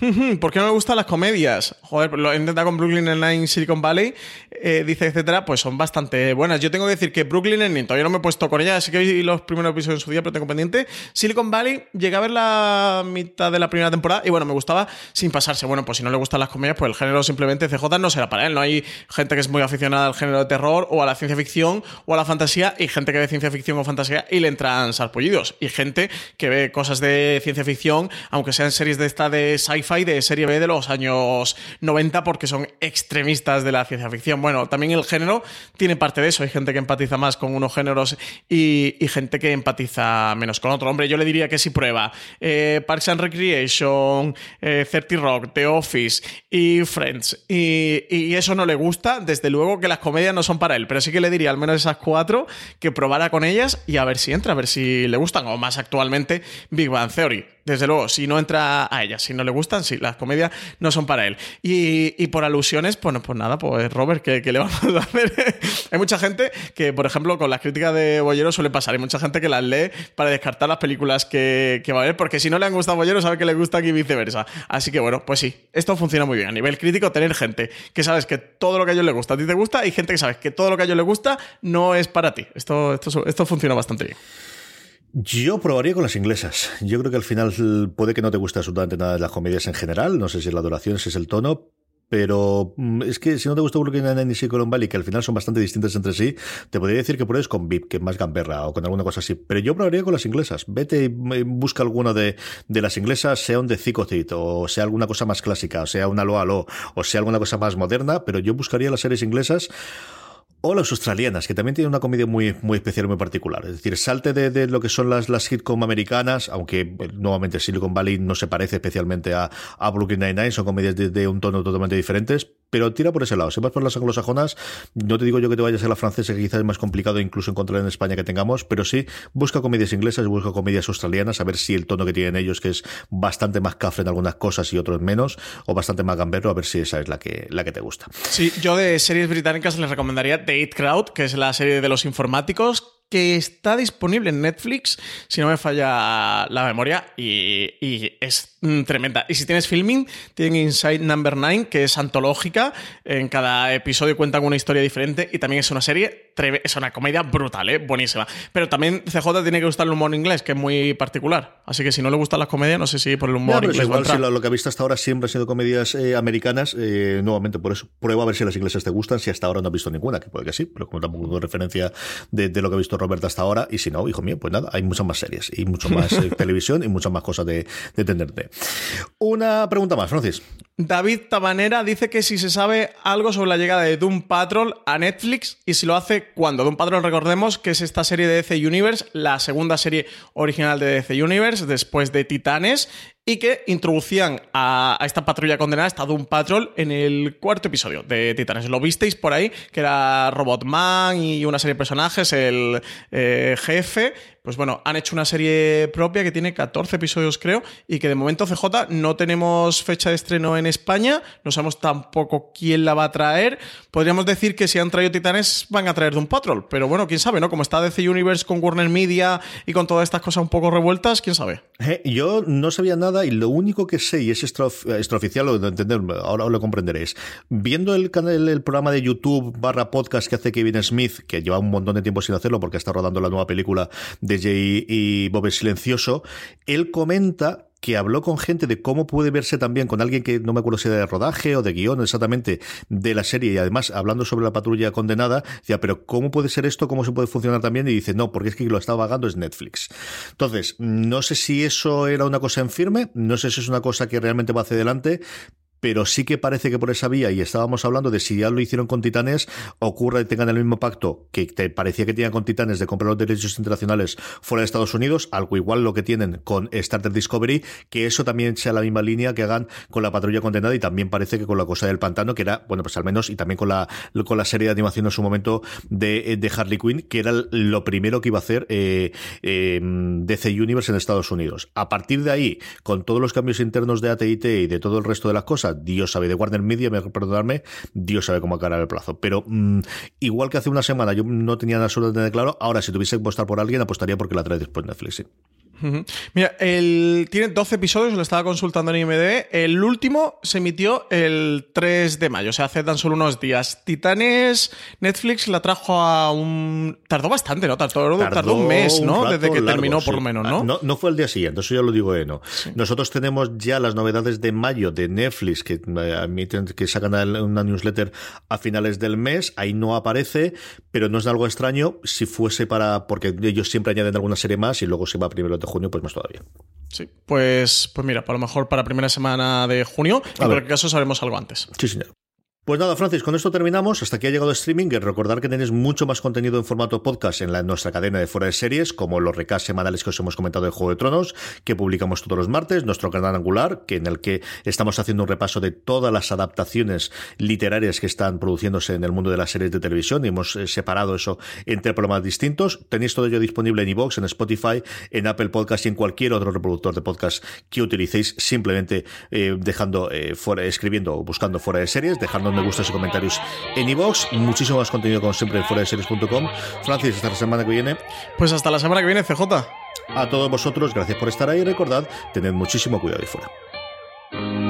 (laughs) ¿Por qué no me gustan las comedias? Joder, lo he intentado con Brooklyn Nine-Nine, Silicon Valley, eh, dice, etcétera, pues son bastante buenas. Yo tengo que decir que Brooklyn Nine-Nine, todavía no me he puesto con ella, sí que vi los primeros episodios en su día, pero tengo pendiente. Silicon Valley, llegué a ver la mitad de la primera temporada y bueno, me gustaba sin pasarse. Bueno, pues si no le gustan las comedias, pues el género simplemente CJ no será para él. No hay gente que es muy aficionada al género de terror o a la ciencia ficción o a la fantasía y gente que ve ciencia ficción o fantasía y le entran sarpullidos. Y gente que ve cosas de ciencia ficción, aunque sean series de esta de sci-fi, de serie B de los años 90, porque son extremistas de la ciencia ficción. Bueno, también el género tiene parte de eso. Hay gente que empatiza más con unos géneros y, gente que empatiza menos con otro. Hombre, yo le diría que si prueba eh, Parks and Recreation, eh, 30 Rock, The Office y Friends, y, y eso no le gusta, desde luego que las comedias no son para él, pero sí que le diría al menos esas cuatro que probara con ellas y a ver si entra, a ver si le gustan, o más actualmente Big Bang Theory desde luego, si no entra a ella, si no le gustan, sí, las comedias no son para él. Y, por alusiones, pues, pues nada, pues Robert, ¿qué, le (laughs) vamos a hacer? Hay mucha gente que, por ejemplo, con las críticas de Bollero suele pasar. Hay mucha gente que las lee para descartar las películas que, va a ver, porque si no le han gustado a Bollero, sabe que le gusta y viceversa. Así que bueno, pues sí, esto funciona muy bien. A nivel crítico, tener gente que sabes que todo lo que a ellos les gusta a ti te gusta y gente que sabes que todo lo que a ellos les gusta no es para ti. Esto, esto, esto funciona bastante bien. Yo probaría con las inglesas. Yo creo que al final puede que no te guste absolutamente nada de las comedias en general. No sé si es la duración, si es el tono, pero mm, es que si no te gusta Brooklyn Nine-Nine y Silicon Valley, que al final son bastante distintas entre sí, te podría decir que pruebes con VIP, que es más gamberra, o con alguna cosa así. Pero yo probaría con las inglesas. Vete y busca alguna de, de las inglesas, sea un de Zicocit, o sea alguna cosa más clásica, o sea una Lo a Lo, o sea alguna cosa más moderna, pero yo buscaría las series inglesas o las australianas, que también tienen una comedia muy, muy especial, muy particular. Es decir, salte de, lo que son las, las sitcom americanas, aunque eh, nuevamente Silicon Valley no se parece especialmente a, a Brooklyn Nine-Nine, son comedias de, un tono totalmente diferentes, pero tira por ese lado. Si vas por las anglosajonas, no te digo yo que te vayas a la francesa, que quizás es más complicado incluso encontrar en España que tengamos, pero sí, busca comedias inglesas, busca comedias australianas, a ver si el tono que tienen ellos, que es bastante más cafre en algunas cosas y otros menos, o bastante más gambero, a ver si esa es la que, la que te gusta. Sí, yo de series británicas les recomendaría The Crowd, que es la serie de los informáticos, que está disponible en Netflix, si no me falla la memoria, y, es mm, tremenda. Y si tienes filming, tienen Inside Number 9, que es antológica, en cada episodio cuentan una historia diferente, y también es una serie, es una comedia brutal, ¿eh? buenísima. Pero también CJ tiene que gustar el humor inglés, que es muy particular. Así que si no le gustan las comedias, no sé si por el humor inglés. Igual, si lo, que ha visto hasta ahora siempre ha sido comedias eh, americanas, eh, nuevamente por eso, prueba a ver si las inglesas te gustan, si hasta ahora no has visto ninguna, que puede que sí, pero como tampoco referencia de, de lo que ha visto Roberta hasta ahora, y si no, hijo mío, pues nada, hay muchas más series y mucho más eh, (laughs) televisión y muchas más cosas de, de entenderte. Una pregunta más, Francis. David Tabanera dice que si se sabe algo sobre la llegada de Doom Patrol a Netflix y si lo hace cuando. Doom Patrol, recordemos que es esta serie de DC Universe, la segunda serie original de DC Universe, después de Titanes, y que introducían a, esta patrulla condenada, esta Doom Patrol, en el cuarto episodio de Titanes. Lo visteis por ahí, que era Robotman y una serie de personajes, el eh, jefe, pues bueno, han hecho una serie propia que tiene 14 episodios, creo, y que de momento CJ no tenemos fecha de estreno en España, no sabemos tampoco quién la va a traer. Podríamos decir que si han traído Titanes van a traer de un Patrol, pero bueno, quién sabe, ¿no? Como está DC Universe con Warner Media y con todas estas cosas un poco revueltas, quién sabe. Eh, yo no sabía nada y lo único que sé, y es extraoficial, lo de entender, ahora lo comprenderéis, viendo el, canal, el programa de YouTube barra podcast que hace Kevin Smith, que lleva un montón de tiempo sin hacerlo porque está rodando la nueva película de Jay y Bob el Silencioso, él comenta que habló con gente de cómo puede verse también con alguien que no me acuerdo si era de rodaje o de guion exactamente de la serie y además hablando sobre la patrulla condenada, decía, pero ¿cómo puede ser esto? ¿Cómo se puede funcionar también? Y dice, no, porque es que lo está vagando es Netflix. Entonces, no sé si eso era una cosa en firme, no sé si es una cosa que realmente va hacia adelante, pero sí que parece que por esa vía, y estábamos hablando de si ya lo hicieron con Titanes, ocurra y tengan el mismo pacto que te parecía que tenían con Titanes de comprar los derechos internacionales fuera de Estados Unidos, algo igual lo que tienen con Starter Discovery, que eso también sea la misma línea que hagan con la patrulla condenada y también parece que con la cosa del pantano, que era, bueno, pues al menos, y también con la, con la serie de animación en su momento de, de Harley Quinn, que era lo primero que iba a hacer eh, eh, DC Universe en Estados Unidos. A partir de ahí, con todos los cambios internos de AT&T y de todo el resto de las cosas, Dios sabe, de Warner Media, me perdonarme, Dios sabe cómo acabar el plazo. Pero mm, igual que hace una semana yo no tenía absolutamente claro, ahora si tuviese que apostar por alguien, apostaría porque la trae después Netflix. Mira, el, tiene 12 episodios, lo estaba consultando en IMDb. El último se emitió el 3 de mayo, o sea, hace tan solo unos días. Titanes, Netflix la trajo a un. Tardó bastante, ¿no? Tardó, tardó, un mes, ¿no? Desde que terminó, por lo menos, ¿no? ¿no? ¿no? fue el día siguiente, eso ya lo digo, eh, no. Nosotros tenemos ya las novedades de mayo de Netflix que eh, que sacan una newsletter a finales del mes. Ahí no aparece, pero no es algo extraño si fuese para. porque ellos siempre añaden alguna serie más y luego se va primero de junio, pues más todavía. Sí, pues, pues mira, por lo mejor para primera semana de junio, en cualquier caso sabremos algo antes. Sí, señor. Pues nada, Francis, con esto terminamos. Hasta aquí ha llegado streaming. Recordar que tenéis mucho más contenido en formato podcast en la, nuestra cadena de fuera de series, como los recasts semanales que os hemos comentado de Juego de Tronos, que publicamos todos los martes, nuestro canal angular, que en el que estamos haciendo un repaso de todas las adaptaciones literarias que están produciéndose en el mundo de las series de televisión y hemos eh, separado eso entre programas distintos. Tenéis todo ello disponible en iVoox, en Spotify, en Apple Podcast y en cualquier otro reproductor de podcast que utilicéis, simplemente eh, dejando eh, fuera, escribiendo o buscando fuera de series, dejando me gustas y comentarios en iVoox. Muchísimo más contenido, como siempre, en fuera de series.com. Francis, hasta la semana que viene. Pues hasta la semana que viene, CJ. A todos vosotros, gracias por estar ahí. Recordad, tened muchísimo cuidado ahí fuera.